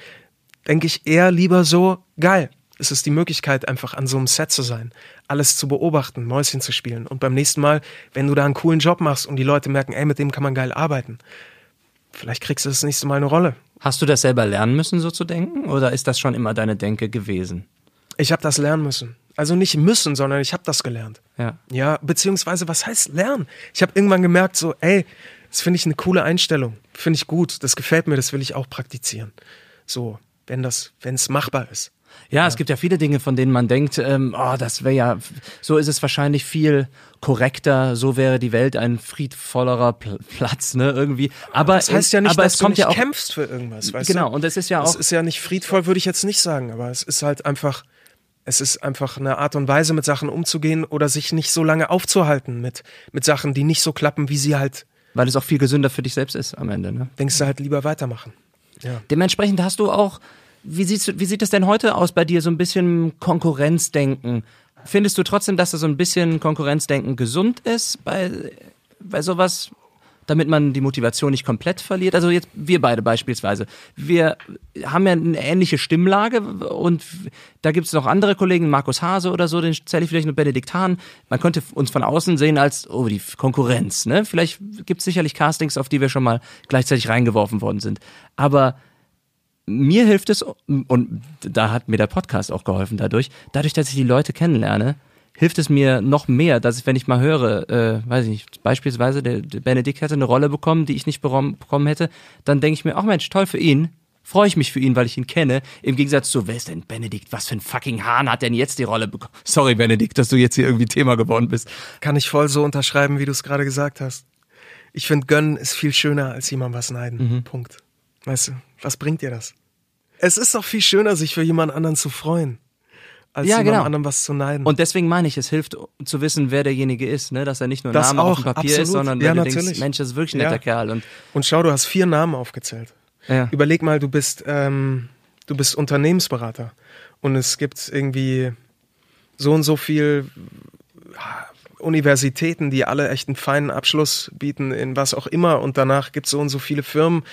denke ich eher lieber so, geil, es ist die Möglichkeit, einfach an so einem Set zu sein, alles zu beobachten, Mäuschen zu spielen. Und beim nächsten Mal, wenn du da einen coolen Job machst und die Leute merken, ey, mit dem kann man geil arbeiten, vielleicht kriegst du das nächste Mal eine Rolle. Hast du das selber lernen müssen, so zu denken? Oder ist das schon immer deine Denke gewesen? Ich habe das lernen müssen. Also nicht müssen, sondern ich habe das gelernt. Ja. Ja, beziehungsweise, was heißt lernen? Ich habe irgendwann gemerkt, so, ey, das finde ich eine coole Einstellung. Finde ich gut, das gefällt mir, das will ich auch praktizieren. So, wenn das, wenn es machbar ist. Ja, es gibt ja viele Dinge, von denen man denkt, ähm, oh, das wäre ja, so ist es wahrscheinlich viel korrekter, so wäre die Welt ein friedvollerer Pl Platz, ne, irgendwie. Aber Das heißt ja nicht, aber dass es du kommt nicht ja auch, kämpfst für irgendwas, weißt genau, du? und es ist ja Es auch, ist ja nicht friedvoll, würde ich jetzt nicht sagen, aber es ist halt einfach, es ist einfach eine Art und Weise, mit Sachen umzugehen oder sich nicht so lange aufzuhalten mit, mit Sachen, die nicht so klappen, wie sie halt, weil es auch viel gesünder für dich selbst ist am Ende, ne. denkst du halt lieber weitermachen. Ja. Dementsprechend hast du auch, wie, siehst du, wie sieht es denn heute aus bei dir, so ein bisschen Konkurrenzdenken? Findest du trotzdem, dass da so ein bisschen Konkurrenzdenken gesund ist bei, bei sowas? Damit man die Motivation nicht komplett verliert. Also jetzt wir beide beispielsweise. Wir haben ja eine ähnliche Stimmlage und da gibt es noch andere Kollegen, Markus Hase oder so, den zähle ich vielleicht mit Benedikt Hahn. Man könnte uns von außen sehen als, oh, die Konkurrenz. Ne? Vielleicht gibt es sicherlich Castings, auf die wir schon mal gleichzeitig reingeworfen worden sind. Aber mir hilft es, und da hat mir der Podcast auch geholfen dadurch, dadurch, dass ich die Leute kennenlerne, hilft es mir noch mehr, dass ich, wenn ich mal höre, äh, weiß ich nicht, beispielsweise der, der Benedikt hätte eine Rolle bekommen, die ich nicht bekommen hätte, dann denke ich mir, ach Mensch, toll für ihn, freue ich mich für ihn, weil ich ihn kenne. Im Gegensatz zu, wer ist denn Benedikt? Was für ein fucking Hahn hat denn jetzt die Rolle bekommen? Sorry, Benedikt, dass du jetzt hier irgendwie Thema geworden bist. Kann ich voll so unterschreiben, wie du es gerade gesagt hast. Ich finde, gönnen ist viel schöner, als jemandem was neiden. Mhm. Punkt. Weißt du, was bringt dir das? Es ist doch viel schöner, sich für jemand anderen zu freuen als ja, genau. anderen was zu neiden. Und deswegen meine ich, es hilft zu wissen, wer derjenige ist, ne? dass er nicht nur ein Name auch, auf dem Papier absolut. ist, sondern ja, du natürlich. denkst, Mensch, das ist wirklich ein netter ja. Kerl. Und, und schau, du hast vier Namen aufgezählt. Ja. Überleg mal, du bist, ähm, du bist Unternehmensberater und es gibt irgendwie so und so viel Universitäten, die alle echt einen feinen Abschluss bieten in was auch immer und danach gibt es so und so viele Firmen,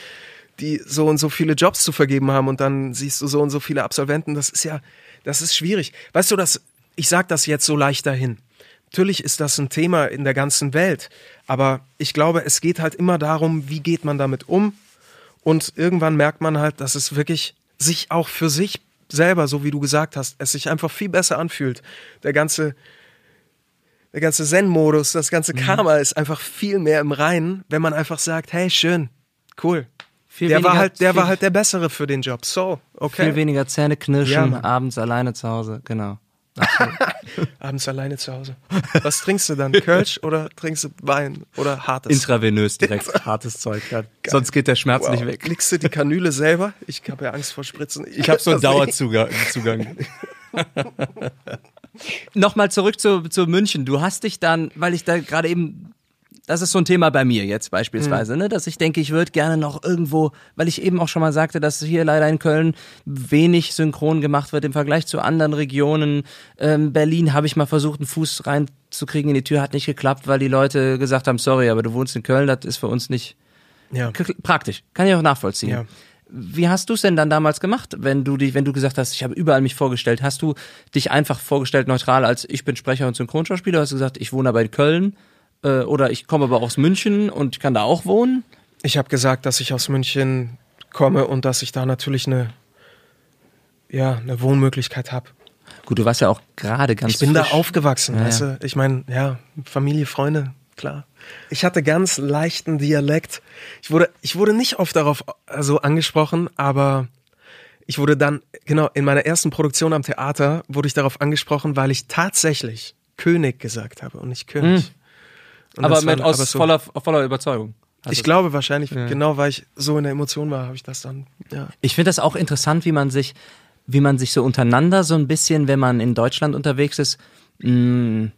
die so und so viele Jobs zu vergeben haben und dann siehst du so und so viele Absolventen. Das ist ja, das ist schwierig. Weißt du, das, ich sage das jetzt so leicht dahin. Natürlich ist das ein Thema in der ganzen Welt, aber ich glaube, es geht halt immer darum, wie geht man damit um und irgendwann merkt man halt, dass es wirklich sich auch für sich selber, so wie du gesagt hast, es sich einfach viel besser anfühlt. Der ganze der ganze Zen-Modus, das ganze mhm. Karma ist einfach viel mehr im Reinen, wenn man einfach sagt, hey, schön, cool, viel der war halt, der war halt der bessere für den Job. So, okay. Viel weniger Zähne knirschen, ja, abends alleine zu Hause, genau. <laughs> abends alleine zu Hause. Was trinkst du dann? Kölsch oder trinkst du Wein oder hartes? Intravenös direkt <laughs> hartes Zeug. Ja. Sonst geht der Schmerz wow. nicht weg. Klickst du die Kanüle selber? Ich habe ja Angst vor Spritzen. Ich, ich habe so einen <laughs> Dauerzugang. Nochmal zurück zu, zu München. Du hast dich dann, weil ich da gerade eben das ist so ein Thema bei mir jetzt beispielsweise, mhm. ne, dass ich denke, ich würde gerne noch irgendwo, weil ich eben auch schon mal sagte, dass hier leider in Köln wenig synchron gemacht wird im Vergleich zu anderen Regionen. Ähm, Berlin habe ich mal versucht, einen Fuß reinzukriegen in die Tür, hat nicht geklappt, weil die Leute gesagt haben, sorry, aber du wohnst in Köln, das ist für uns nicht ja. praktisch. Kann ich auch nachvollziehen. Ja. Wie hast du es denn dann damals gemacht, wenn du dich, wenn du gesagt hast, ich habe überall mich vorgestellt? Hast du dich einfach vorgestellt neutral als ich bin Sprecher und Synchronschauspieler? Hast du gesagt, ich wohne aber in Köln? Äh, oder ich komme aber aus München und kann da auch wohnen? Ich habe gesagt, dass ich aus München komme und dass ich da natürlich eine, ja, eine Wohnmöglichkeit habe. Gut, du warst ja auch gerade ganz Ich bin frisch. da aufgewachsen, ja, weißt du? Ich meine, ja, Familie, Freunde, klar. Ich hatte ganz leichten Dialekt. Ich wurde, ich wurde nicht oft darauf also angesprochen, aber ich wurde dann, genau, in meiner ersten Produktion am Theater wurde ich darauf angesprochen, weil ich tatsächlich König gesagt habe und nicht König. Hm. Und aber mit, aus aber so, voller, voller Überzeugung. Also ich glaube wahrscheinlich, ja. genau weil ich so in der Emotion war, habe ich das dann, ja. Ich finde das auch interessant, wie man sich, wie man sich so untereinander so ein bisschen, wenn man in Deutschland unterwegs ist, mh, mm,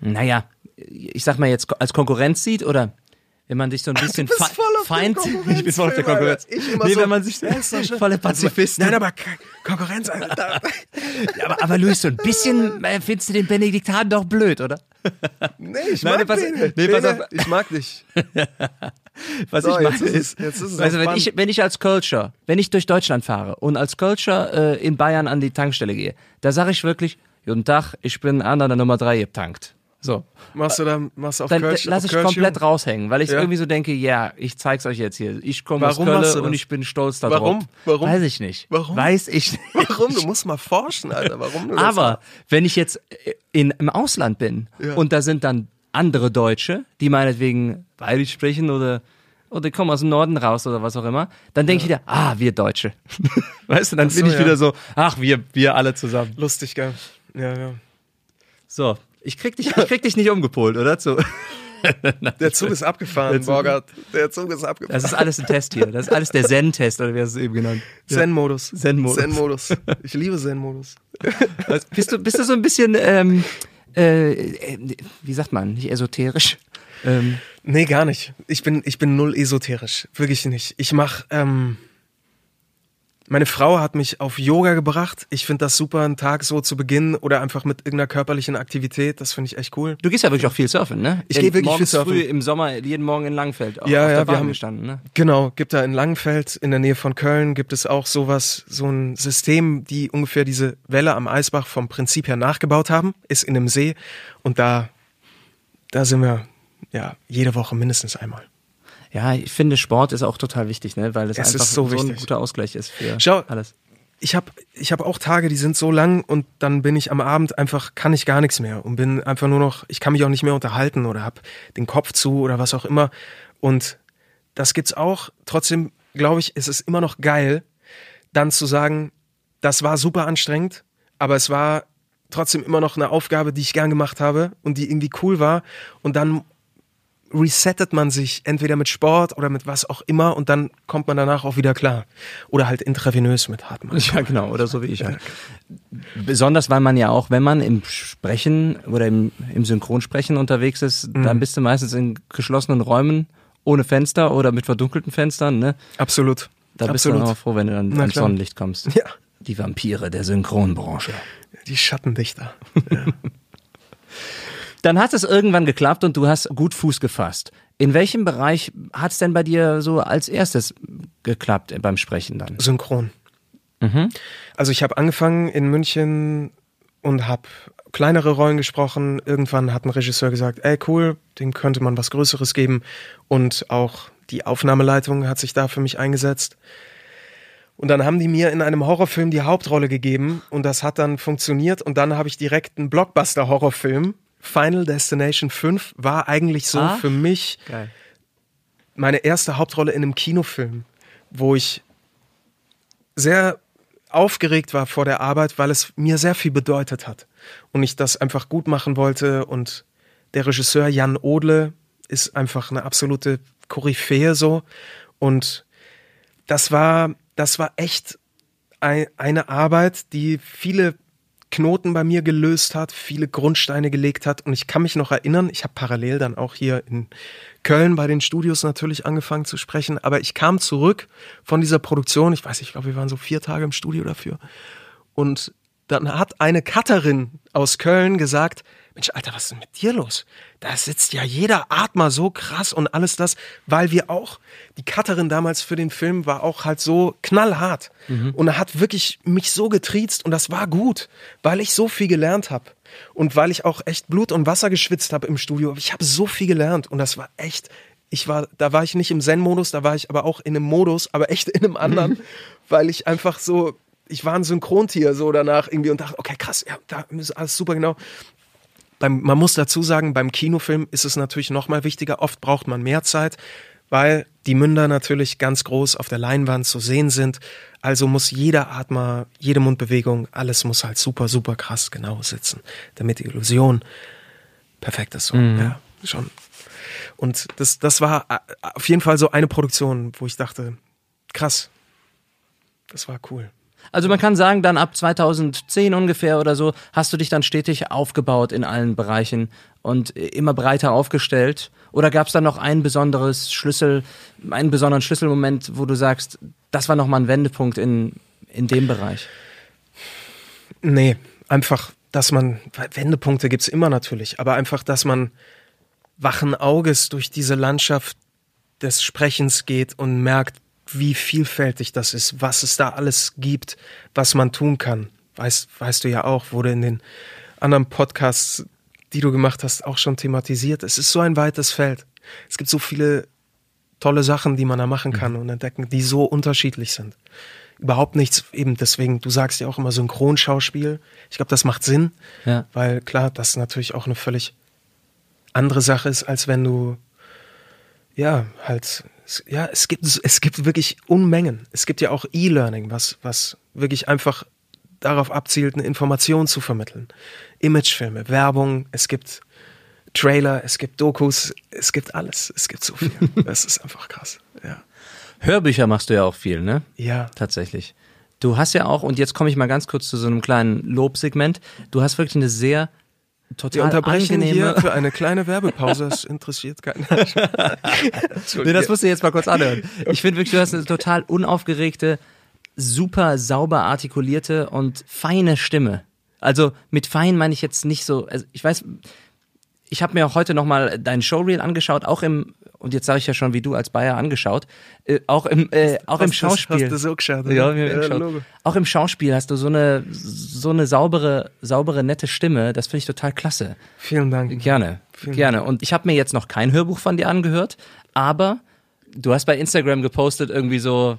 naja, ich sag mal jetzt als Konkurrenz sieht oder wenn man sich so ein <laughs> bisschen fe feind, ich bin voll auf der Konkurrenz. nee, so, wenn man sich ja, <laughs> voller Pazifist. Nein, aber Konkurrenz, Alter. <laughs> ja, aber, aber Luis, so ein bisschen äh, findest du den Benediktanen doch blöd, oder? Nee, ich Nein, mag pass. Nee, pass auf. Ich mag dich. Was so, ich mache ist, ist, ist also wenn ich, wenn ich als Culture, wenn ich durch Deutschland fahre und als Culture äh, in Bayern an die Tankstelle gehe, da sage ich wirklich, guten Tag, ich bin an der Nummer drei getankt. So. Machst du dann, machst du auf Dann Kölsch, lass ich komplett raushängen, weil ich ja. irgendwie so denke, ja, ich zeig's euch jetzt hier. Ich komme aus Köln und ich bin stolz darauf. Warum? Warum? Weiß ich nicht. Warum? Weiß ich <laughs> nicht. Warum? Du musst mal forschen, Alter. Warum du Aber wenn ich jetzt in, im Ausland bin ja. und da sind dann andere Deutsche, die meinetwegen bayerisch sprechen oder oder kommen aus dem Norden raus oder was auch immer, dann denke ja. ich wieder, ah, wir Deutsche. <laughs> weißt du, dann so, bin ich wieder so, ach, wir, wir alle zusammen. Lustig, gell? Ja, ja. So, ich krieg dich, ich krieg dich nicht umgepolt, oder? Zu <laughs> der Zug ist abgefahren, der Borgert. Der Zug ist abgefahren. Das ist alles ein Test hier. Das ist alles der Zen-Test, oder wie hast du es eben genannt? Zen-Modus. Zen-Modus. Zen-Modus. Ich liebe Zen-Modus. Bist du, bist du so ein bisschen, ähm, äh, wie sagt man, nicht esoterisch? Ähm, nee, gar nicht. Ich bin, ich bin null esoterisch. Wirklich nicht. Ich mach, ähm, Meine Frau hat mich auf Yoga gebracht. Ich finde das super, einen Tag so zu beginnen oder einfach mit irgendeiner körperlichen Aktivität. Das finde ich echt cool. Du gehst ja wirklich auch viel surfen, ne? Ich gehe wirklich viel surfen. früh im Sommer jeden Morgen in Langenfeld auf, Ja, auf ja, der wir haben- gestanden, ne? Genau, gibt da in Langenfeld in der Nähe von Köln gibt es auch sowas, so ein System, die ungefähr diese Welle am Eisbach vom Prinzip her nachgebaut haben, ist in einem See und da, da sind wir ja jede Woche mindestens einmal. Ja, ich finde Sport ist auch total wichtig, ne? Weil es, Es einfach so so, ein guter Ausgleich ist für Schau, alles. ich habe ich hab auch Tage, die sind so lang und dann bin ich am Abend einfach, kann ich gar nichts mehr und bin einfach nur noch, ich kann mich auch nicht mehr unterhalten oder habe den Kopf zu oder was auch immer. Und das gibt's auch. Trotzdem, glaube ich, ist es immer noch geil, dann zu sagen, das war super anstrengend, aber es war trotzdem immer noch eine Aufgabe, die ich gern gemacht habe und die irgendwie cool war. Und dann resettet man sich entweder mit Sport oder mit was auch immer und dann kommt man danach auch wieder klar. Oder halt intravenös mit Hartmann. <laughs> Ja, genau, oder so wie ich halt. Besonders, weil man ja auch, wenn man im Sprechen oder im, im Synchronsprechen unterwegs ist, Mhm. dann bist du meistens in geschlossenen Räumen ohne Fenster oder mit verdunkelten Fenstern, ne? Absolut. Da bist Absolut. du auch froh, wenn du dann Na ans klar. Sonnenlicht kommst. Ja, Die Vampire der Synchronbranche. die Schattendichter. <laughs> Dann hat es irgendwann geklappt und du hast gut Fuß gefasst. In welchem Bereich hat es denn bei dir so als erstes geklappt beim Sprechen dann? Synchron. Also ich habe angefangen in München und habe kleinere Rollen gesprochen. Irgendwann hat ein Regisseur gesagt, ey cool, dem könnte man was Größeres geben. Und auch die Aufnahmeleitung hat sich da für mich eingesetzt. Und dann haben die mir in einem Horrorfilm die Hauptrolle gegeben und das hat dann funktioniert und dann habe ich direkt einen Blockbuster-Horrorfilm. Final Destination 5 war eigentlich so Ah. für mich Geil. meine erste Hauptrolle in einem Kinofilm, wo ich sehr aufgeregt war vor der Arbeit, weil es mir sehr viel bedeutet hat und ich das einfach gut machen wollte und der Regisseur Jan Odle ist einfach eine absolute Koryphäe so und das war das war echt ein, eine Arbeit, die viele Knoten bei mir gelöst hat, viele Grundsteine gelegt hat. Und ich kann mich noch erinnern, ich habe parallel dann auch hier in Köln bei den Studios natürlich angefangen zu sprechen, aber ich kam zurück von dieser Produktion, ich weiß nicht, ich glaube, wir waren so vier Tage im Studio dafür. Und dann hat eine Cutterin aus Köln gesagt, Mensch, Alter, was ist denn mit dir los? Da sitzt ja jeder Atmer so krass und alles das, weil wir auch, die Cutterin damals für den Film war auch halt so knallhart. Und er hat wirklich mich so getriezt und das war gut, weil ich so viel gelernt habe. Und weil ich auch echt Blut und Wasser geschwitzt habe im Studio. Ich habe so viel gelernt und das war echt, ich war, da war ich nicht im Zen-Modus, da war ich aber auch in einem Modus, aber echt in einem anderen, <laughs> weil ich einfach so, ich war ein Synchrontier so danach irgendwie und dachte, okay, krass, ja, da ist alles super genau. Beim, man muss dazu sagen, beim Kinofilm ist es natürlich noch mal wichtiger. Oft braucht man mehr Zeit, weil die Münder natürlich ganz groß auf der Leinwand zu sehen sind. Also muss jeder Atmer, jede Mundbewegung, alles muss halt super, super krass genau sitzen, damit die Illusion perfekt ist. So. Ja, schon. Und das, das war äh, auf jeden Fall so eine Produktion, wo ich dachte, krass, das war cool. Also man kann sagen, dann ab 2010 ungefähr oder so hast du dich dann stetig aufgebaut in allen Bereichen und immer breiter aufgestellt. Oder gab es dann noch ein besonderes Schlüssel, einen besonderen Schlüsselmoment, wo du sagst, das war nochmal ein Wendepunkt in, in dem Bereich? Nee, einfach, dass man, Wendepunkte gibt's immer natürlich, aber einfach, dass man wachen Auges durch diese Landschaft des Sprechens geht und merkt, wie vielfältig das ist, was es da alles gibt, was man tun kann. Weißt, weißt du ja auch, wurde in den anderen Podcasts, die du gemacht hast, auch schon thematisiert. Es ist so ein weites Feld. Es gibt so viele tolle Sachen, die man da machen kann und entdecken, die so unterschiedlich sind. Überhaupt nichts, eben deswegen, du sagst ja auch immer Synchronschauspiel. Ich glaube, das macht Sinn, Ja. weil klar, das natürlich auch eine völlig andere Sache ist, als wenn du, ja, halt, ja, es gibt, es gibt wirklich Unmengen. Es gibt ja auch E-Learning, was, was wirklich einfach darauf abzielt, eine Information zu vermitteln. Imagefilme, Werbung, es gibt Trailer, es gibt Dokus, es gibt alles. Es gibt so viel. <laughs> Das ist einfach krass. Ja. Hörbücher machst du ja auch viel, ne? Ja. Tatsächlich. Du hast ja auch, und jetzt komme ich mal ganz kurz zu so einem kleinen Lobsegment, du hast wirklich eine sehr Wir total unterbrechen angenehme... hier für eine kleine Werbepause. Das <laughs> interessiert keinen. <laughs> Nee, das musst du jetzt mal kurz anhören. Ich finde wirklich, du hast eine total unaufgeregte, super sauber artikulierte und feine Stimme. Also mit fein meine ich jetzt nicht so, also ich weiß, ich habe mir auch heute nochmal dein Showreel angeschaut, auch im, und jetzt sage ich ja schon, wie du als Bayer angeschaut, äh, auch im, äh, auch im Schauspiel. Das, hast du so geschaut? Ja, haben geschaut. Auch im Schauspiel hast du so eine, so eine saubere, saubere, nette Stimme. Das finde ich total klasse. Vielen Dank. Gerne, Vielen gerne. Und ich habe mir jetzt noch kein Hörbuch von dir angehört, aber du hast bei Instagram gepostet irgendwie so,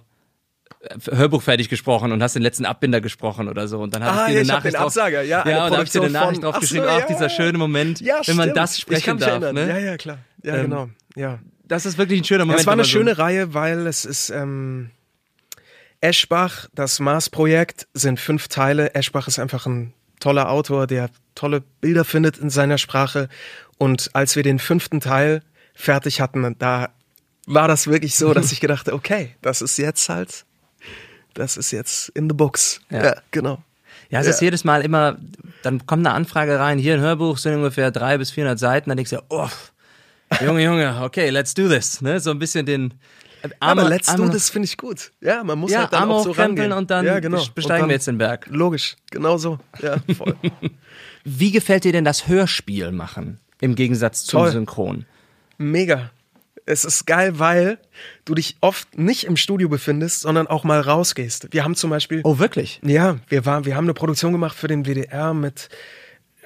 Hörbuch fertig gesprochen und hast den letzten Abbinder gesprochen oder so und dann habe Ah, ich dir ja, eine Nachricht den Absager, ja, drauf, ja und habe ich dir eine Nachricht drauf so, geschrieben, ja. ach dieser schöne Moment, Ja, wenn man das sprechen darf, erinnern. ne? Ja, ja, klar. Ja, Ähm, genau. Ja. Das ist wirklich ein schöner Ja, Moment. es war eine so- schöne Reihe, weil es ist ähm, Eschbach, das Mars-Projekt, sind fünf Teile. Eschbach ist einfach ein toller Autor, der tolle Bilder findet in seiner Sprache. Und als wir den fünften Teil fertig hatten, da war das wirklich so, dass ich <laughs> gedachte, okay, das ist jetzt halt, das ist jetzt in the books. Ja. Ja, genau. Ja, es ist jedes Mal immer, dann kommt eine Anfrage rein, hier ein Hörbuch sind ungefähr drei bis 400 Seiten, dann denkst du, oh, Junge, Junge, okay, let's do this, ne? So ein bisschen den Arme, Aber let's Arme, do this finde ich gut. Ja, man muss Ja, halt dann Arme auch so rangehen. und dann ja, genau. besteigen Und dann, wir jetzt den Berg. Logisch, genau so. Ja, voll. <laughs> Wie gefällt dir denn das Hörspiel machen im Gegensatz zum Toll. Synchron? Mega. Es ist geil, weil du dich oft nicht im Studio befindest, sondern auch mal rausgehst. Wir haben zum Beispiel, Oh, wirklich? ja, wir waren, wir haben eine Produktion gemacht für den WDR mit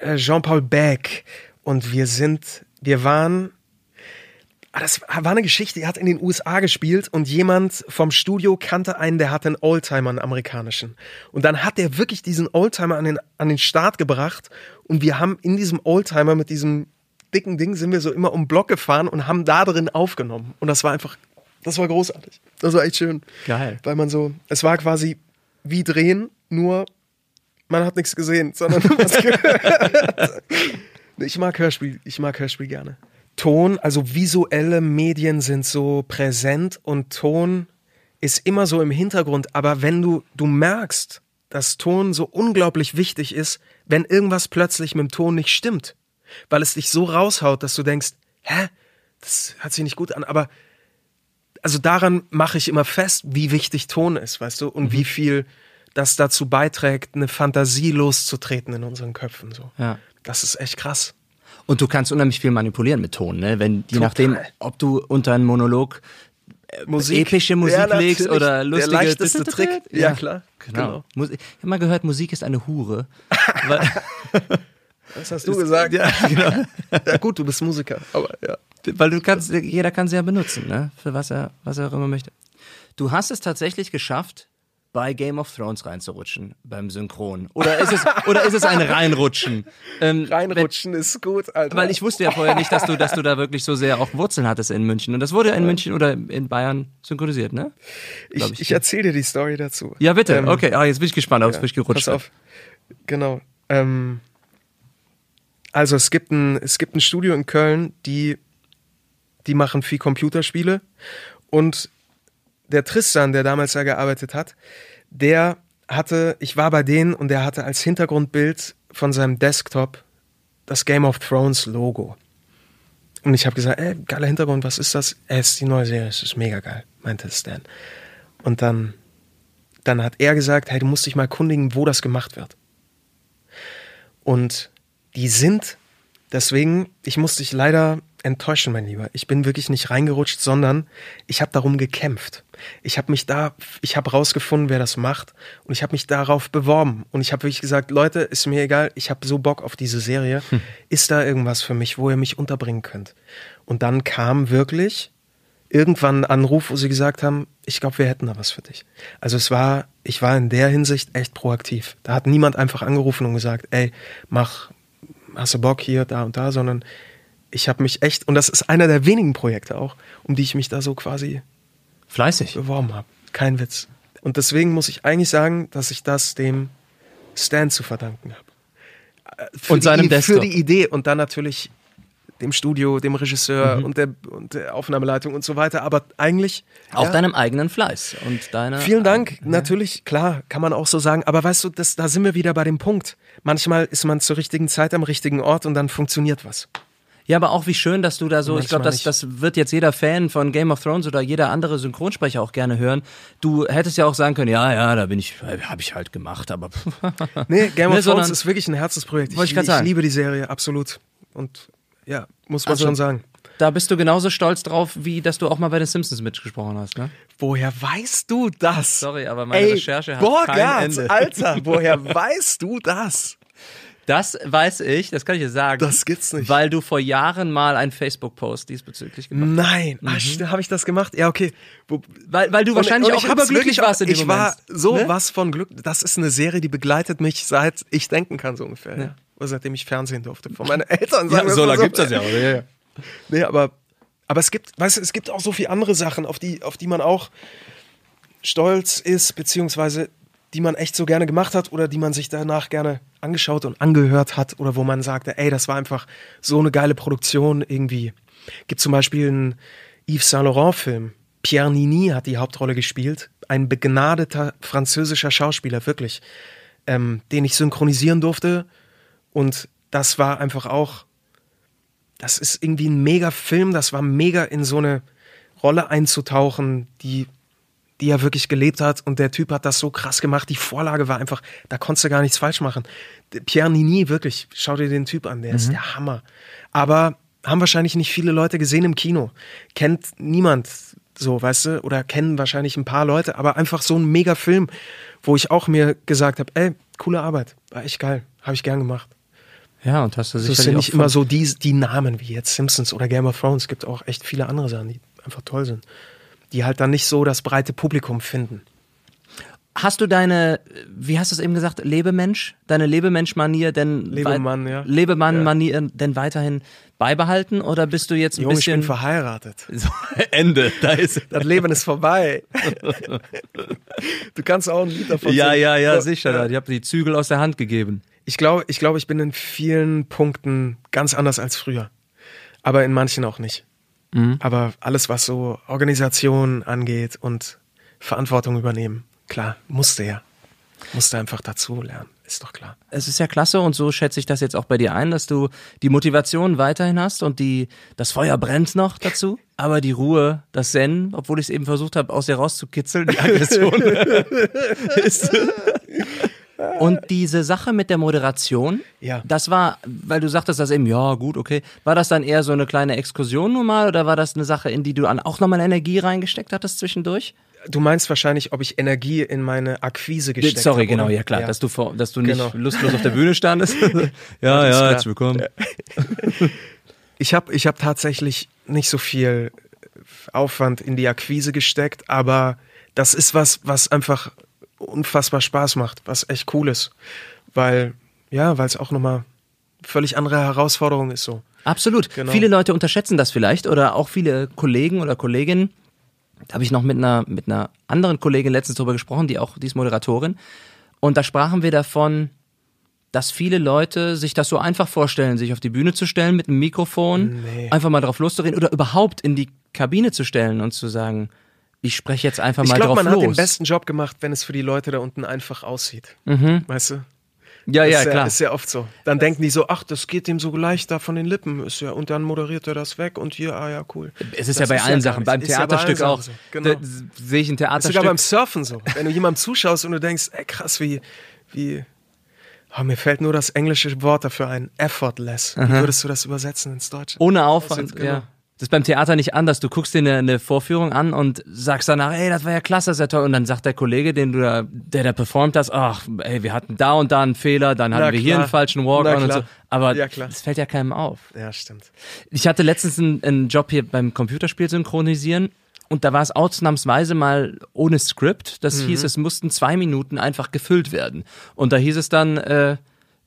äh, Jean-Paul Beck und wir sind, wir waren, das war eine Geschichte, die hat in den USA gespielt und jemand vom Studio kannte einen, der hatte einen Oldtimer, einen amerikanischen. Und dann hat der wirklich diesen Oldtimer an den, an den Start gebracht und wir haben in diesem Oldtimer mit diesem dicken Ding sind wir so immer um den Block gefahren und haben da drin aufgenommen. Und das war einfach, das war großartig. Das war echt schön. Geil. Weil man so, es war quasi wie drehen, nur man hat nichts gesehen, sondern was gehört. <laughs> Ich mag Hörspiel, ich mag Hörspiel gerne. Ton, also visuelle Medien sind so präsent und Ton ist immer so im Hintergrund, aber wenn du, du merkst, dass Ton so unglaublich wichtig ist, wenn irgendwas plötzlich mit dem Ton nicht stimmt, weil es dich so raushaut, dass du denkst, hä, das hört sich nicht gut an, aber also daran mache ich immer fest, wie wichtig Ton ist, weißt du, und wie viel das dazu beiträgt, eine Fantasie loszutreten in unseren Köpfen, so. Ja. Das ist echt krass. Und du kannst unheimlich viel manipulieren mit Ton, ne? Wenn, je nachdem, ob du unter einen Monolog epische Musik Ja, legst oder lustige... Der leichteste Trick. Ja, klar. Genau. Genau. Ich habe mal gehört, Musik ist eine Hure. <laughs> Das hast du gesagt. ja, <laughs> genau. Ja, gut, du bist Musiker, aber ja. Weil du kannst, jeder kann sie ja benutzen, ne? Für was er, was er auch immer möchte. Du hast es tatsächlich geschafft, bei Game of Thrones reinzurutschen beim Synchron. Oder ist es, oder ist es ein Reinrutschen? Ähm, Reinrutschen ist gut, Alter. Weil ich wusste ja vorher nicht, dass du, dass du da wirklich so sehr auch Wurzeln hattest in München. Und das wurde ja in München oder in Bayern synchronisiert, ne? glaub ich, ich. ich erzähle dir die Story dazu. Ja, bitte. Ähm, okay, ah, jetzt bin ich gespannt, ob es Ja, wirklich gerutscht Pass auf. Genau. Ähm, also es gibt ein, es gibt ein Studio in Köln, die, die machen viel Computerspiele. Und der Tristan, der damals da gearbeitet hat, der hatte, ich war bei denen und der hatte als Hintergrundbild von seinem Desktop das Game of Thrones Logo. Und ich habe gesagt, ey, geiler Hintergrund, was ist das? Es ist die neue Serie, es ist mega geil, meinte Stan. Und dann, dann hat er gesagt, hey, du musst dich mal kundigen, wo das gemacht wird. Und die sind, deswegen, ich musste dich leider enttäuschen, mein Lieber. Ich bin wirklich nicht reingerutscht, sondern ich habe darum gekämpft. Ich habe mich da, ich habe rausgefunden, wer das macht und ich habe mich darauf beworben und ich habe wirklich gesagt, Leute, ist mir egal, ich habe so Bock auf diese Serie. Ist da irgendwas für mich, wo ihr mich unterbringen könnt? Und dann kam wirklich irgendwann ein Anruf, wo sie gesagt haben, ich glaube, wir hätten da was für dich. Also es war, ich war in der Hinsicht echt proaktiv. Da hat niemand einfach angerufen und gesagt, ey, mach, hast du Bock hier, da und da, sondern ich habe mich echt, und das ist einer der wenigen Projekte auch, um die ich mich da so quasi Fleißig. beworben habe. Kein Witz. Und deswegen muss ich eigentlich sagen, dass ich das dem Stan zu verdanken habe. Äh, Für Und seinem die, Desktop. Für die Idee und dann natürlich dem Studio, dem Regisseur Mhm. und, der, und der Aufnahmeleitung und so weiter. Aber eigentlich. Auch ja, deinem eigenen Fleiß und deiner. Vielen Dank. Natürlich, klar, kann man auch so sagen. Aber weißt du, das, da sind wir wieder bei dem Punkt. Manchmal ist man zur richtigen Zeit am richtigen Ort und dann funktioniert was. Ja, aber auch wie schön, dass du da so, ich glaube, das, das wird jetzt jeder Fan von Game of Thrones oder jeder andere Synchronsprecher auch gerne hören. Du hättest ja auch sagen können, ja, ja, da bin ich, habe ich halt gemacht, aber <laughs> Nee, Game Ne, of Thrones sondern- ist wirklich ein Herzensprojekt. Ich Ich, ich liebe die Serie, absolut. Und ja, muss man Also- schon sagen. da bist du genauso stolz drauf, wie dass du auch mal bei den Simpsons mitgesprochen hast, ne? Woher weißt du das? Sorry, aber meine Ey, Recherche hat Borgart, kein Ende. Alter, woher <laughs> weißt du das? Das weiß ich, das kann ich dir sagen. Das gibt's nicht. Weil du vor Jahren mal einen Facebook-Post diesbezüglich gemacht Nein, Mhm. ah, habe ich das gemacht? Ja, okay. Weil, weil du wahrscheinlich und auch ich überglücklich warst in dem Ich Moment. war so ne? was von Glück. Das ist eine Serie, die begleitet mich seit ich denken kann, so ungefähr. Ja. Oder seitdem ich Fernsehen durfte. Von meinen <laughs> Eltern. sagen wir es mal ja, oder? Ja, ja. <laughs> Nee, aber, aber es gibt, weißt du, es gibt auch so viele andere Sachen, auf die, auf die man auch stolz ist, beziehungsweise die man echt so gerne gemacht hat oder die man sich danach gerne angeschaut und angehört hat oder wo man sagte, ey, das war einfach so eine geile Produktion irgendwie. Gibt zum Beispiel einen Yves Saint Laurent Film. Pierre Nini hat die Hauptrolle gespielt. Ein begnadeter französischer Schauspieler, wirklich, ähm, den ich synchronisieren durfte. Und das war einfach auch das ist irgendwie ein mega Film, das war mega in so eine Rolle einzutauchen, die, die er wirklich gelebt hat und der Typ hat das so krass gemacht, die Vorlage war einfach, da konntest du gar nichts falsch machen. Pierre Nini, wirklich, schau dir den Typ an, der ist der Hammer. Aber haben wahrscheinlich nicht viele Leute gesehen im Kino. Kennt niemand so, weißt du, oder kennen wahrscheinlich ein paar Leute, aber einfach so ein mega Film, wo ich auch mir gesagt habe, ey, coole Arbeit, war echt geil, habe ich gern gemacht. Ja, und hast du Das sicherlich sind nicht immer so die, die Namen wie jetzt Simpsons oder Game of Thrones. Es gibt auch echt viele andere Sachen, die einfach toll sind. Die halt dann nicht so das breite Publikum finden. Hast du deine, wie hast du es eben gesagt, Lebemensch, deine Lebemensch-Manier denn Lebemann, ja. Lebemann-Manier denn weiterhin beibehalten oder bist du jetzt ein Junge, ich bin bisschen verheiratet. <laughs> so, Ende? Da ist <laughs> Das Leben ist vorbei. <laughs> du kannst auch ein Lied davon ja, singen. ja, ja, sicher. Ich habe die Zügel aus der Hand gegeben. Ich glaube, ich, glaube, ich bin in vielen Punkten ganz anders als früher. Aber in manchen auch nicht. Mhm. Aber alles, was so Organisation angeht und Verantwortung übernehmen, klar, musste ja. Musste einfach dazu lernen, ist doch klar. Es ist ja klasse und so schätze ich das jetzt auch bei dir ein, dass du die Motivation weiterhin hast und die das Feuer brennt noch dazu, <laughs> aber die Ruhe, das Zen, obwohl ich es eben versucht habe, aus dir rauszukitzeln, die Aggression <laughs> <laughs> ist. Und diese Sache mit der Moderation, Ja. das war, weil du sagtest das eben, ja gut, okay, war das dann eher so eine kleine Exkursion nun mal oder war das eine Sache, in die du dann auch nochmal Energie reingesteckt hattest zwischendurch? Du meinst wahrscheinlich, ob ich Energie in meine Akquise gesteckt Sorry, habe. genau, oder? ja klar, dass du vor, dass du nicht Genau. lustlos auf der Bühne standest. <laughs> <laughs> ja, ja, herzlich willkommen. <laughs> Ich habe ich hab tatsächlich nicht so viel Aufwand in die Akquise gesteckt, aber das ist was, was einfach unfassbar Spaß macht, was echt cool ist. Weil, ja, weil es auch nochmal völlig andere Herausforderung ist so. Absolut. Genau. Viele Leute unterschätzen das vielleicht oder auch viele Kollegen oder Kolleginnen. Da habe ich noch mit einer, mit einer anderen Kollegin letztens drüber gesprochen, die auch, die ist Moderatorin. Und da sprachen wir davon, dass viele Leute sich das so einfach vorstellen, sich auf die Bühne zu stellen mit einem Mikrofon, Nee. einfach mal drauf loszureden oder überhaupt in die Kabine zu stellen und zu sagen, ich spreche jetzt einfach Ich mal glaube, drauf man los. hat den besten Job gemacht, wenn es für die Leute da unten einfach aussieht. Weißt du? ja, ja, ist ja, klar. Ist ja oft so. Dann denken die so, ach, das geht dem so leicht da von den Lippen. Ist ja, und dann moderiert er das weg und hier, ah ja, cool. es ist Das ja bei allen gar Sachen, beim Ist ja bei Theaterstück auch. So. Genau. Sehe ich ein Ist sogar Theaterstück. beim Surfen so. Wenn du jemandem zuschaust und du denkst, ey, krass, wie, wie, oh, mir fällt nur das englische Wort dafür ein, effortless. Wie würdest du das übersetzen ins Deutsche? Ohne Aufwand, genau. ja. Das ist beim Theater nicht anders. Du guckst dir eine, eine Vorführung an und sagst danach, ey, das war ja klasse, das ist ja toll. Und dann sagt der Kollege, den du da, der da performt hast, ach, ey, wir hatten da und da einen Fehler, dann hatten Na wir hier klar. einen falschen Walk-on und so. Aber Ja, das fällt ja keinem auf. Ja, stimmt. Ich hatte letztens einen, einen Job hier beim Computerspiel synchronisieren und da war es ausnahmsweise mal ohne Skript. Das Mhm. hieß, es mussten zwei Minuten einfach gefüllt werden. Und da hieß es dann, äh,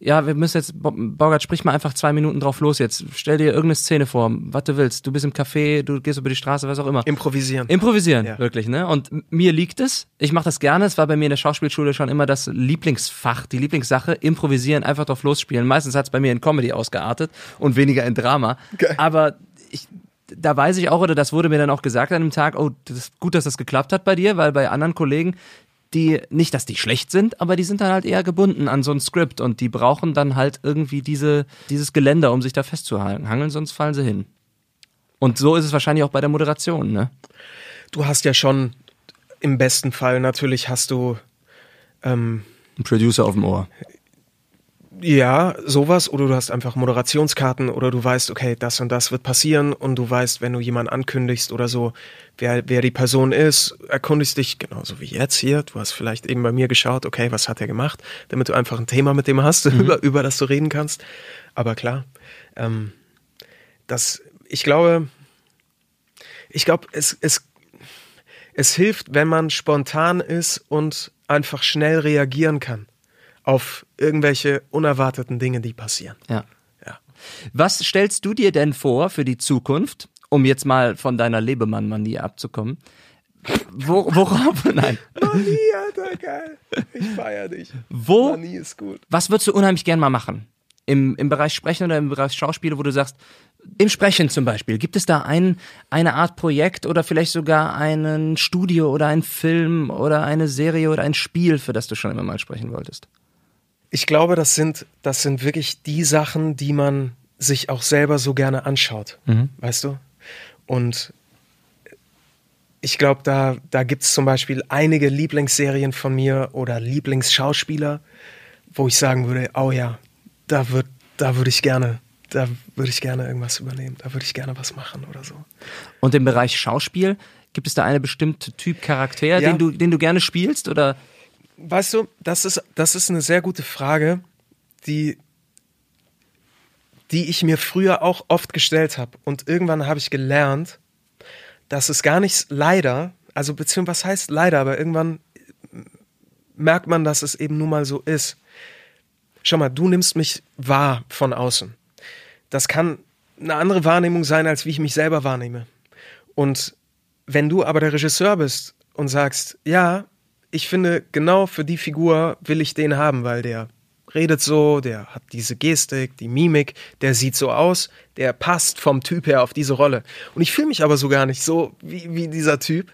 ja, wir müssen jetzt, Bo- Borgert, sprich mal einfach zwei Minuten drauf los jetzt. Stell dir irgendeine Szene vor, was du willst. Du bist im Café, du gehst über die Straße, was auch immer. Improvisieren. Improvisieren, Ja. wirklich, ne? Und mir liegt es. Ich mache das gerne. Es war bei mir in der Schauspielschule schon immer das Lieblingsfach, die Lieblingssache. Improvisieren, einfach drauf losspielen. Meistens hat es bei mir in Comedy ausgeartet und weniger in Drama. Geil. Aber ich, da weiß ich auch, oder das wurde mir dann auch gesagt an dem Tag, oh, das ist gut, dass das geklappt hat bei dir, weil bei anderen Kollegen, die, nicht, dass die schlecht sind, aber die sind dann halt eher gebunden an so ein Skript und die brauchen dann halt irgendwie diese, dieses Geländer, um sich da festzuhangeln, sonst fallen sie hin. Und so ist es wahrscheinlich auch bei der Moderation, ne? Du hast ja schon im besten Fall natürlich hast du ähm, ein Producer auf dem Ohr. Ja, sowas oder du hast einfach Moderationskarten oder du weißt, okay, das und das wird passieren und du weißt, wenn du jemanden ankündigst oder so, wer, wer die Person ist, erkundigst dich genauso wie jetzt hier. Du hast vielleicht eben bei mir geschaut, okay, was hat er gemacht, damit du einfach ein Thema mit dem hast, <laughs> mhm. über, über das du reden kannst. Aber klar, ähm, das, ich glaube, ich glaube, es, es, es hilft, wenn man spontan ist und einfach schnell reagieren kann auf irgendwelche unerwarteten Dinge, die passieren. Ja. ja. Was stellst du dir denn vor für die Zukunft, um jetzt mal von deiner Lebemann-Manie abzukommen? Wo, worauf? <laughs> Nein. Manie, Alter, geil. Ich feier dich. Wo? Manie ist gut. Was würdest du unheimlich gern mal machen? Im, Im Bereich Sprechen oder im Bereich Schauspiel, wo du sagst, im Sprechen zum Beispiel, gibt es da ein, eine Art Projekt oder vielleicht sogar ein Studio oder ein Film oder eine Serie oder ein Spiel, für das du schon immer mal sprechen wolltest? Ich glaube, das sind, das sind wirklich die Sachen, die man sich auch selber so gerne anschaut. Mhm. Weißt du? Und ich glaube, da, da gibt es zum Beispiel einige Lieblingsserien von mir oder Lieblingsschauspieler, wo ich sagen würde, oh ja, da würde da würd ich gerne, da würde ich gerne irgendwas übernehmen, da würde ich gerne was machen oder so. Und im Bereich Schauspiel, gibt es da eine bestimmte Typ Charakter, ja. den, du, den du gerne spielst? Oder? Weißt du, das ist, das ist eine sehr gute Frage, die, die ich mir früher auch oft gestellt habe. Und irgendwann habe ich gelernt, dass es gar nicht leider, also beziehungsweise was heißt leider, aber irgendwann merkt man, dass es eben nun mal so ist. Schau mal, du nimmst mich wahr von außen. Das kann eine andere Wahrnehmung sein, als wie ich mich selber wahrnehme. Und wenn du aber der Regisseur bist und sagst, ja, ich finde, genau für die Figur will ich den haben, weil der redet so, der hat diese Gestik, die Mimik, der sieht so aus, der passt vom Typ her auf diese Rolle. Und ich fühle mich aber so gar nicht so wie, wie dieser Typ.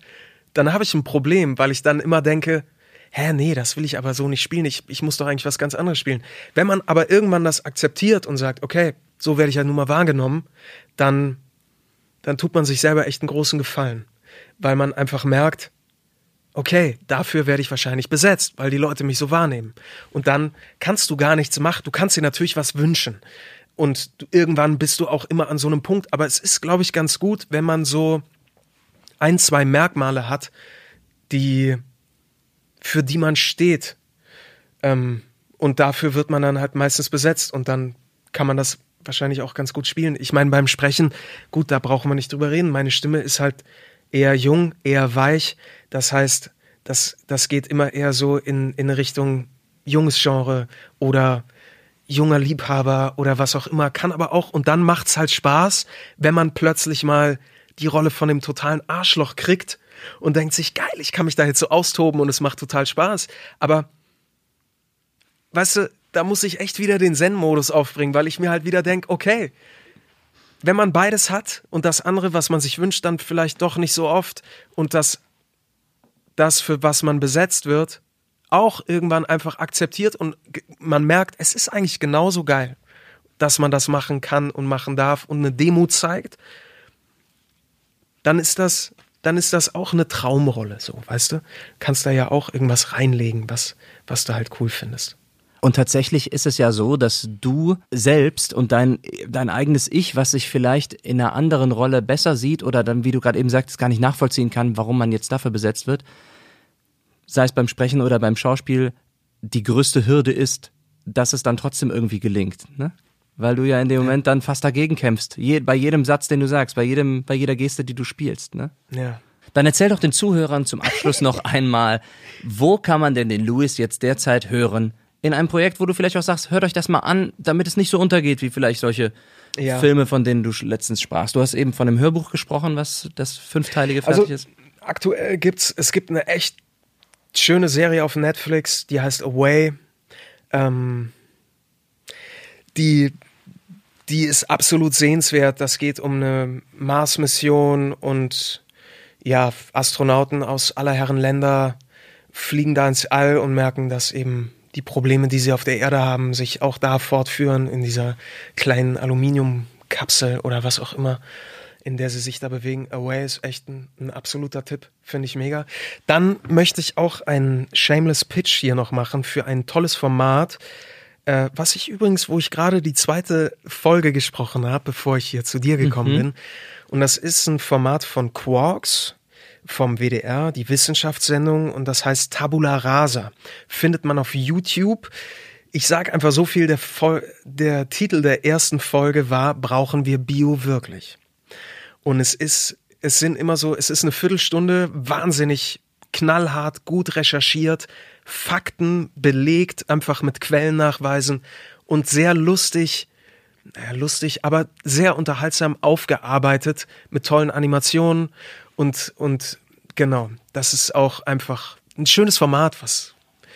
Dann habe ich ein Problem, weil ich dann immer denke, hä, nee, das will ich aber so nicht spielen. Ich, ich muss doch eigentlich was ganz anderes spielen. Wenn man aber irgendwann das akzeptiert und sagt, okay, so werde ich ja nun mal wahrgenommen, dann, dann tut man sich selber echt einen großen Gefallen. Weil man einfach merkt, okay, dafür werde ich wahrscheinlich besetzt, weil die Leute mich so wahrnehmen. Und dann kannst du gar nichts machen. Du kannst dir natürlich was wünschen. Und du, irgendwann bist du auch immer an so einem Punkt. Aber es ist, glaube ich, ganz gut, wenn man so ein, zwei Merkmale hat, die, für die man steht. Ähm, und dafür wird man dann halt meistens besetzt. Und dann kann man das wahrscheinlich auch ganz gut spielen. Ich meine, beim Sprechen, gut, da brauchen wir nicht drüber reden. Meine Stimme ist halt eher jung, eher weich. Das heißt, das, das geht immer eher so in, in Richtung junges Genre oder junger Liebhaber oder was auch immer. Kann aber auch, und dann macht's halt Spaß, wenn man plötzlich mal die Rolle von dem totalen Arschloch kriegt und denkt sich, geil, ich kann mich da jetzt so austoben und es macht total Spaß. Aber, weißt du, da muss ich echt wieder den Zen-Modus aufbringen, weil ich mir halt wieder denke, okay, wenn man beides hat und das andere, was man sich wünscht, dann vielleicht doch nicht so oft und das, das für was man besetzt wird, auch irgendwann einfach akzeptiert und man merkt, es ist eigentlich genauso geil, dass man das machen kann und machen darf und eine Demut zeigt, dann ist das, dann ist das auch eine Traumrolle, so, weißt du? Kannst da ja auch irgendwas reinlegen, was, was du halt cool findest. Und tatsächlich ist es ja so, dass du selbst und dein, dein eigenes Ich, was sich vielleicht in einer anderen Rolle besser sieht oder dann, wie du gerade eben sagtest, gar nicht nachvollziehen kann, warum man jetzt dafür besetzt wird, sei es beim Sprechen oder beim Schauspiel, die größte Hürde ist, dass es dann trotzdem irgendwie gelingt. Ne? Weil du ja in dem Moment dann fast dagegen kämpfst. Je, bei jedem Satz, den du sagst, bei, jedem, bei jeder Geste, die du spielst. Ne? Ja. Dann erzähl doch den Zuhörern zum Abschluss noch <laughs> einmal, wo kann man denn den Louis jetzt derzeit hören, in einem Projekt, wo du vielleicht auch sagst, hört euch das mal an, damit es nicht so untergeht wie vielleicht solche ja. Filme, von denen du letztens sprachst. Du hast eben von einem Hörbuch gesprochen, was das fünfteilige fertig also, ist. Aktuell gibt's, es gibt eine echt schöne Serie auf Netflix, die heißt Away. Ähm, die, die ist absolut sehenswert. Das geht um eine Mars-Mission und ja, Astronauten aus aller Herren Länder fliegen da ins All und merken, dass eben die Probleme, die sie auf der Erde haben, sich auch da fortführen in dieser kleinen Aluminiumkapsel oder was auch immer, in der sie sich da bewegen. Away ist echt ein, ein absoluter Tipp, finde ich mega. Dann möchte ich auch einen Shameless Pitch hier noch machen für ein tolles Format, äh, was ich übrigens, wo ich gerade die zweite Folge gesprochen habe, bevor ich hier zu dir gekommen Mhm. bin. Und das ist ein Format von Quarks vom WDR, die Wissenschaftssendung, und das heißt Tabula Rasa. Findet man auf YouTube. Ich sage einfach so viel, der, der Titel der ersten Folge war, brauchen wir Bio wirklich? Und es ist, es sind immer so, es ist eine Viertelstunde, wahnsinnig knallhart, gut recherchiert, Fakten belegt, einfach mit Quellennachweisen und sehr lustig, naja, lustig, aber sehr unterhaltsam aufgearbeitet mit tollen Animationen und, und genau, das ist auch einfach ein schönes Format, was,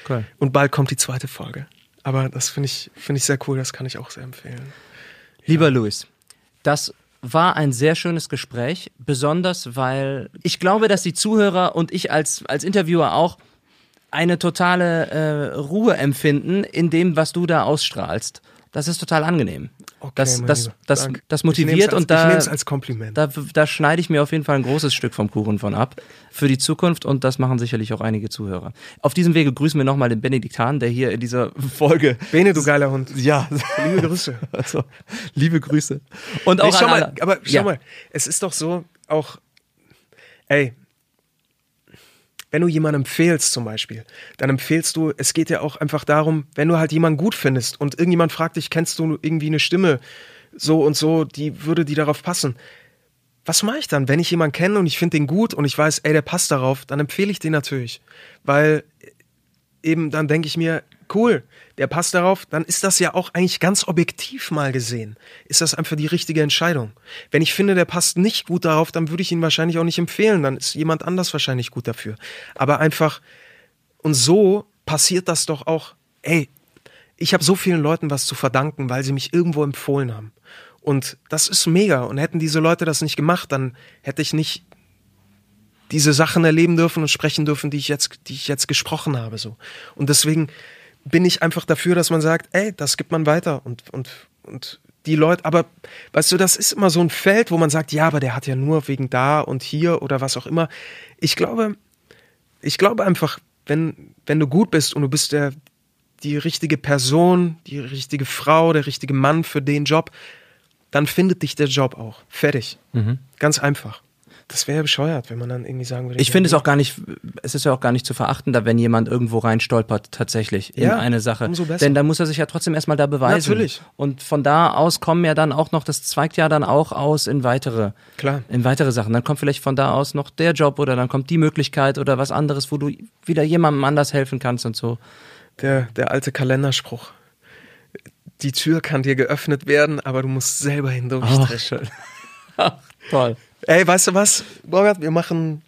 Cool. und bald kommt die zweite Folge. Aber das finde ich, finde ich sehr cool, das kann ich auch sehr empfehlen. Lieber Luis, das war ein sehr schönes Gespräch, besonders weil ich glaube, dass die Zuhörer und ich als, als Interviewer auch eine totale äh, Ruhe empfinden in dem, was du da ausstrahlst. Das ist total angenehm. Okay, das, das, das, das motiviert als, und da, da, da schneide ich mir auf jeden Fall ein großes Stück vom Kuchen von ab für die Zukunft und das machen sicherlich auch einige Zuhörer. Auf diesem Wege grüßen wir nochmal den Benedikt Hahn, der hier in dieser <laughs> Folge Bene, du geiler Hund. ja, Liebe Grüße. <laughs> also, liebe Grüße. Und auch Nee, schau mal, aber schau Ja. mal, es ist doch so, auch, ey, wenn du jemanden empfehlst zum Beispiel, dann empfehlst du, es geht ja auch einfach darum, wenn du halt jemanden gut findest und irgendjemand fragt dich, kennst du irgendwie eine Stimme so und so, die würde die darauf passen. Was mache ich dann, wenn ich jemanden kenne und ich finde den gut und ich weiß, ey, der passt darauf, dann empfehle ich den natürlich, weil eben dann denke ich mir, cool, der passt darauf, dann ist das ja auch eigentlich ganz objektiv mal gesehen. Ist das einfach die richtige Entscheidung. Wenn ich finde, der passt nicht gut darauf, dann würde ich ihn wahrscheinlich auch nicht empfehlen, dann ist jemand anders wahrscheinlich gut dafür. Aber einfach, und so passiert das doch auch, ey, ich habe so vielen Leuten was zu verdanken, weil sie mich irgendwo empfohlen haben. Und das ist mega. Und hätten diese Leute das nicht gemacht, dann hätte ich nicht diese Sachen erleben dürfen und sprechen dürfen, die ich jetzt, die ich jetzt gesprochen habe, so. Und deswegen bin ich einfach dafür, dass man sagt, ey, das gibt man weiter und, und, und die Leute, aber weißt du, das ist immer so ein Feld, wo man sagt, ja, aber der hat ja nur wegen da und hier oder was auch immer. Ich glaube, ich glaube einfach, wenn, wenn du gut bist und du bist der, die richtige Person, die richtige Frau, der richtige Mann für den Job, dann findet dich der Job auch. Fertig. Ganz einfach. Das wäre ja bescheuert, wenn man dann irgendwie sagen würde. Ich finde es auch gar nicht, es ist ja auch gar nicht zu verachten, da wenn jemand irgendwo rein stolpert, tatsächlich in Ja, eine Sache. umso besser. Denn da muss er sich ja trotzdem erstmal da beweisen. Natürlich. Und von da aus kommen ja dann auch noch, das zweigt ja dann auch aus in weitere, Klar. in weitere Sachen. Dann kommt vielleicht von da aus noch der Job oder dann kommt die Möglichkeit oder was anderes, wo du wieder jemandem anders helfen kannst und so. Der, der alte Kalenderspruch. Die Tür kann dir geöffnet werden, aber du musst selber hindurchstrechen. schön. <laughs> Toll. Ey, weißt du was, Borgert, wir machen,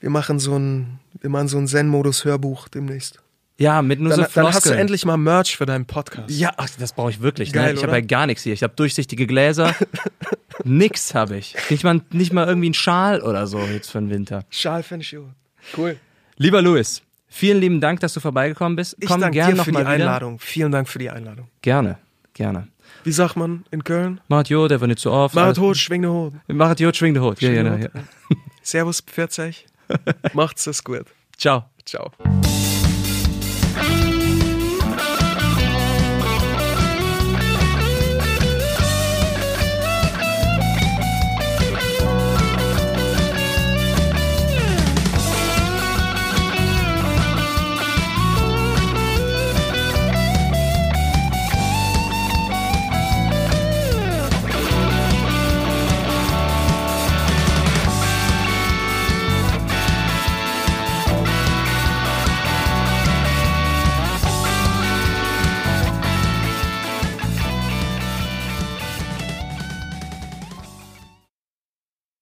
wir machen so ein, wir machen so ein Zen-Modus-Hörbuch demnächst. Ja, mit nur Dann, so dann hast du Floskeln. endlich mal Merch für deinen Podcast. Ja, ach, das brauche ich wirklich. Geil, ne? Ich habe ja gar nichts hier. Ich habe durchsichtige Gläser. <laughs> Nix habe ich. Nicht mal, nicht mal irgendwie einen Schal oder so jetzt für den Winter. Schal finde ich gut. Cool. Lieber Louis, vielen lieben Dank, dass du vorbeigekommen bist. Ich Komm danke gern dir für die wieder. Einladung. Vielen Dank für die Einladung. Gerne, gerne. Wie sagt man in Köln? Macht jo, der war nicht so oft. Macht hot, schwing den Hut. Macht jo, schwing den Hut. Ja, den Ja. Servus, 40. <laughs> Macht's es gut. Ciao. Ciao.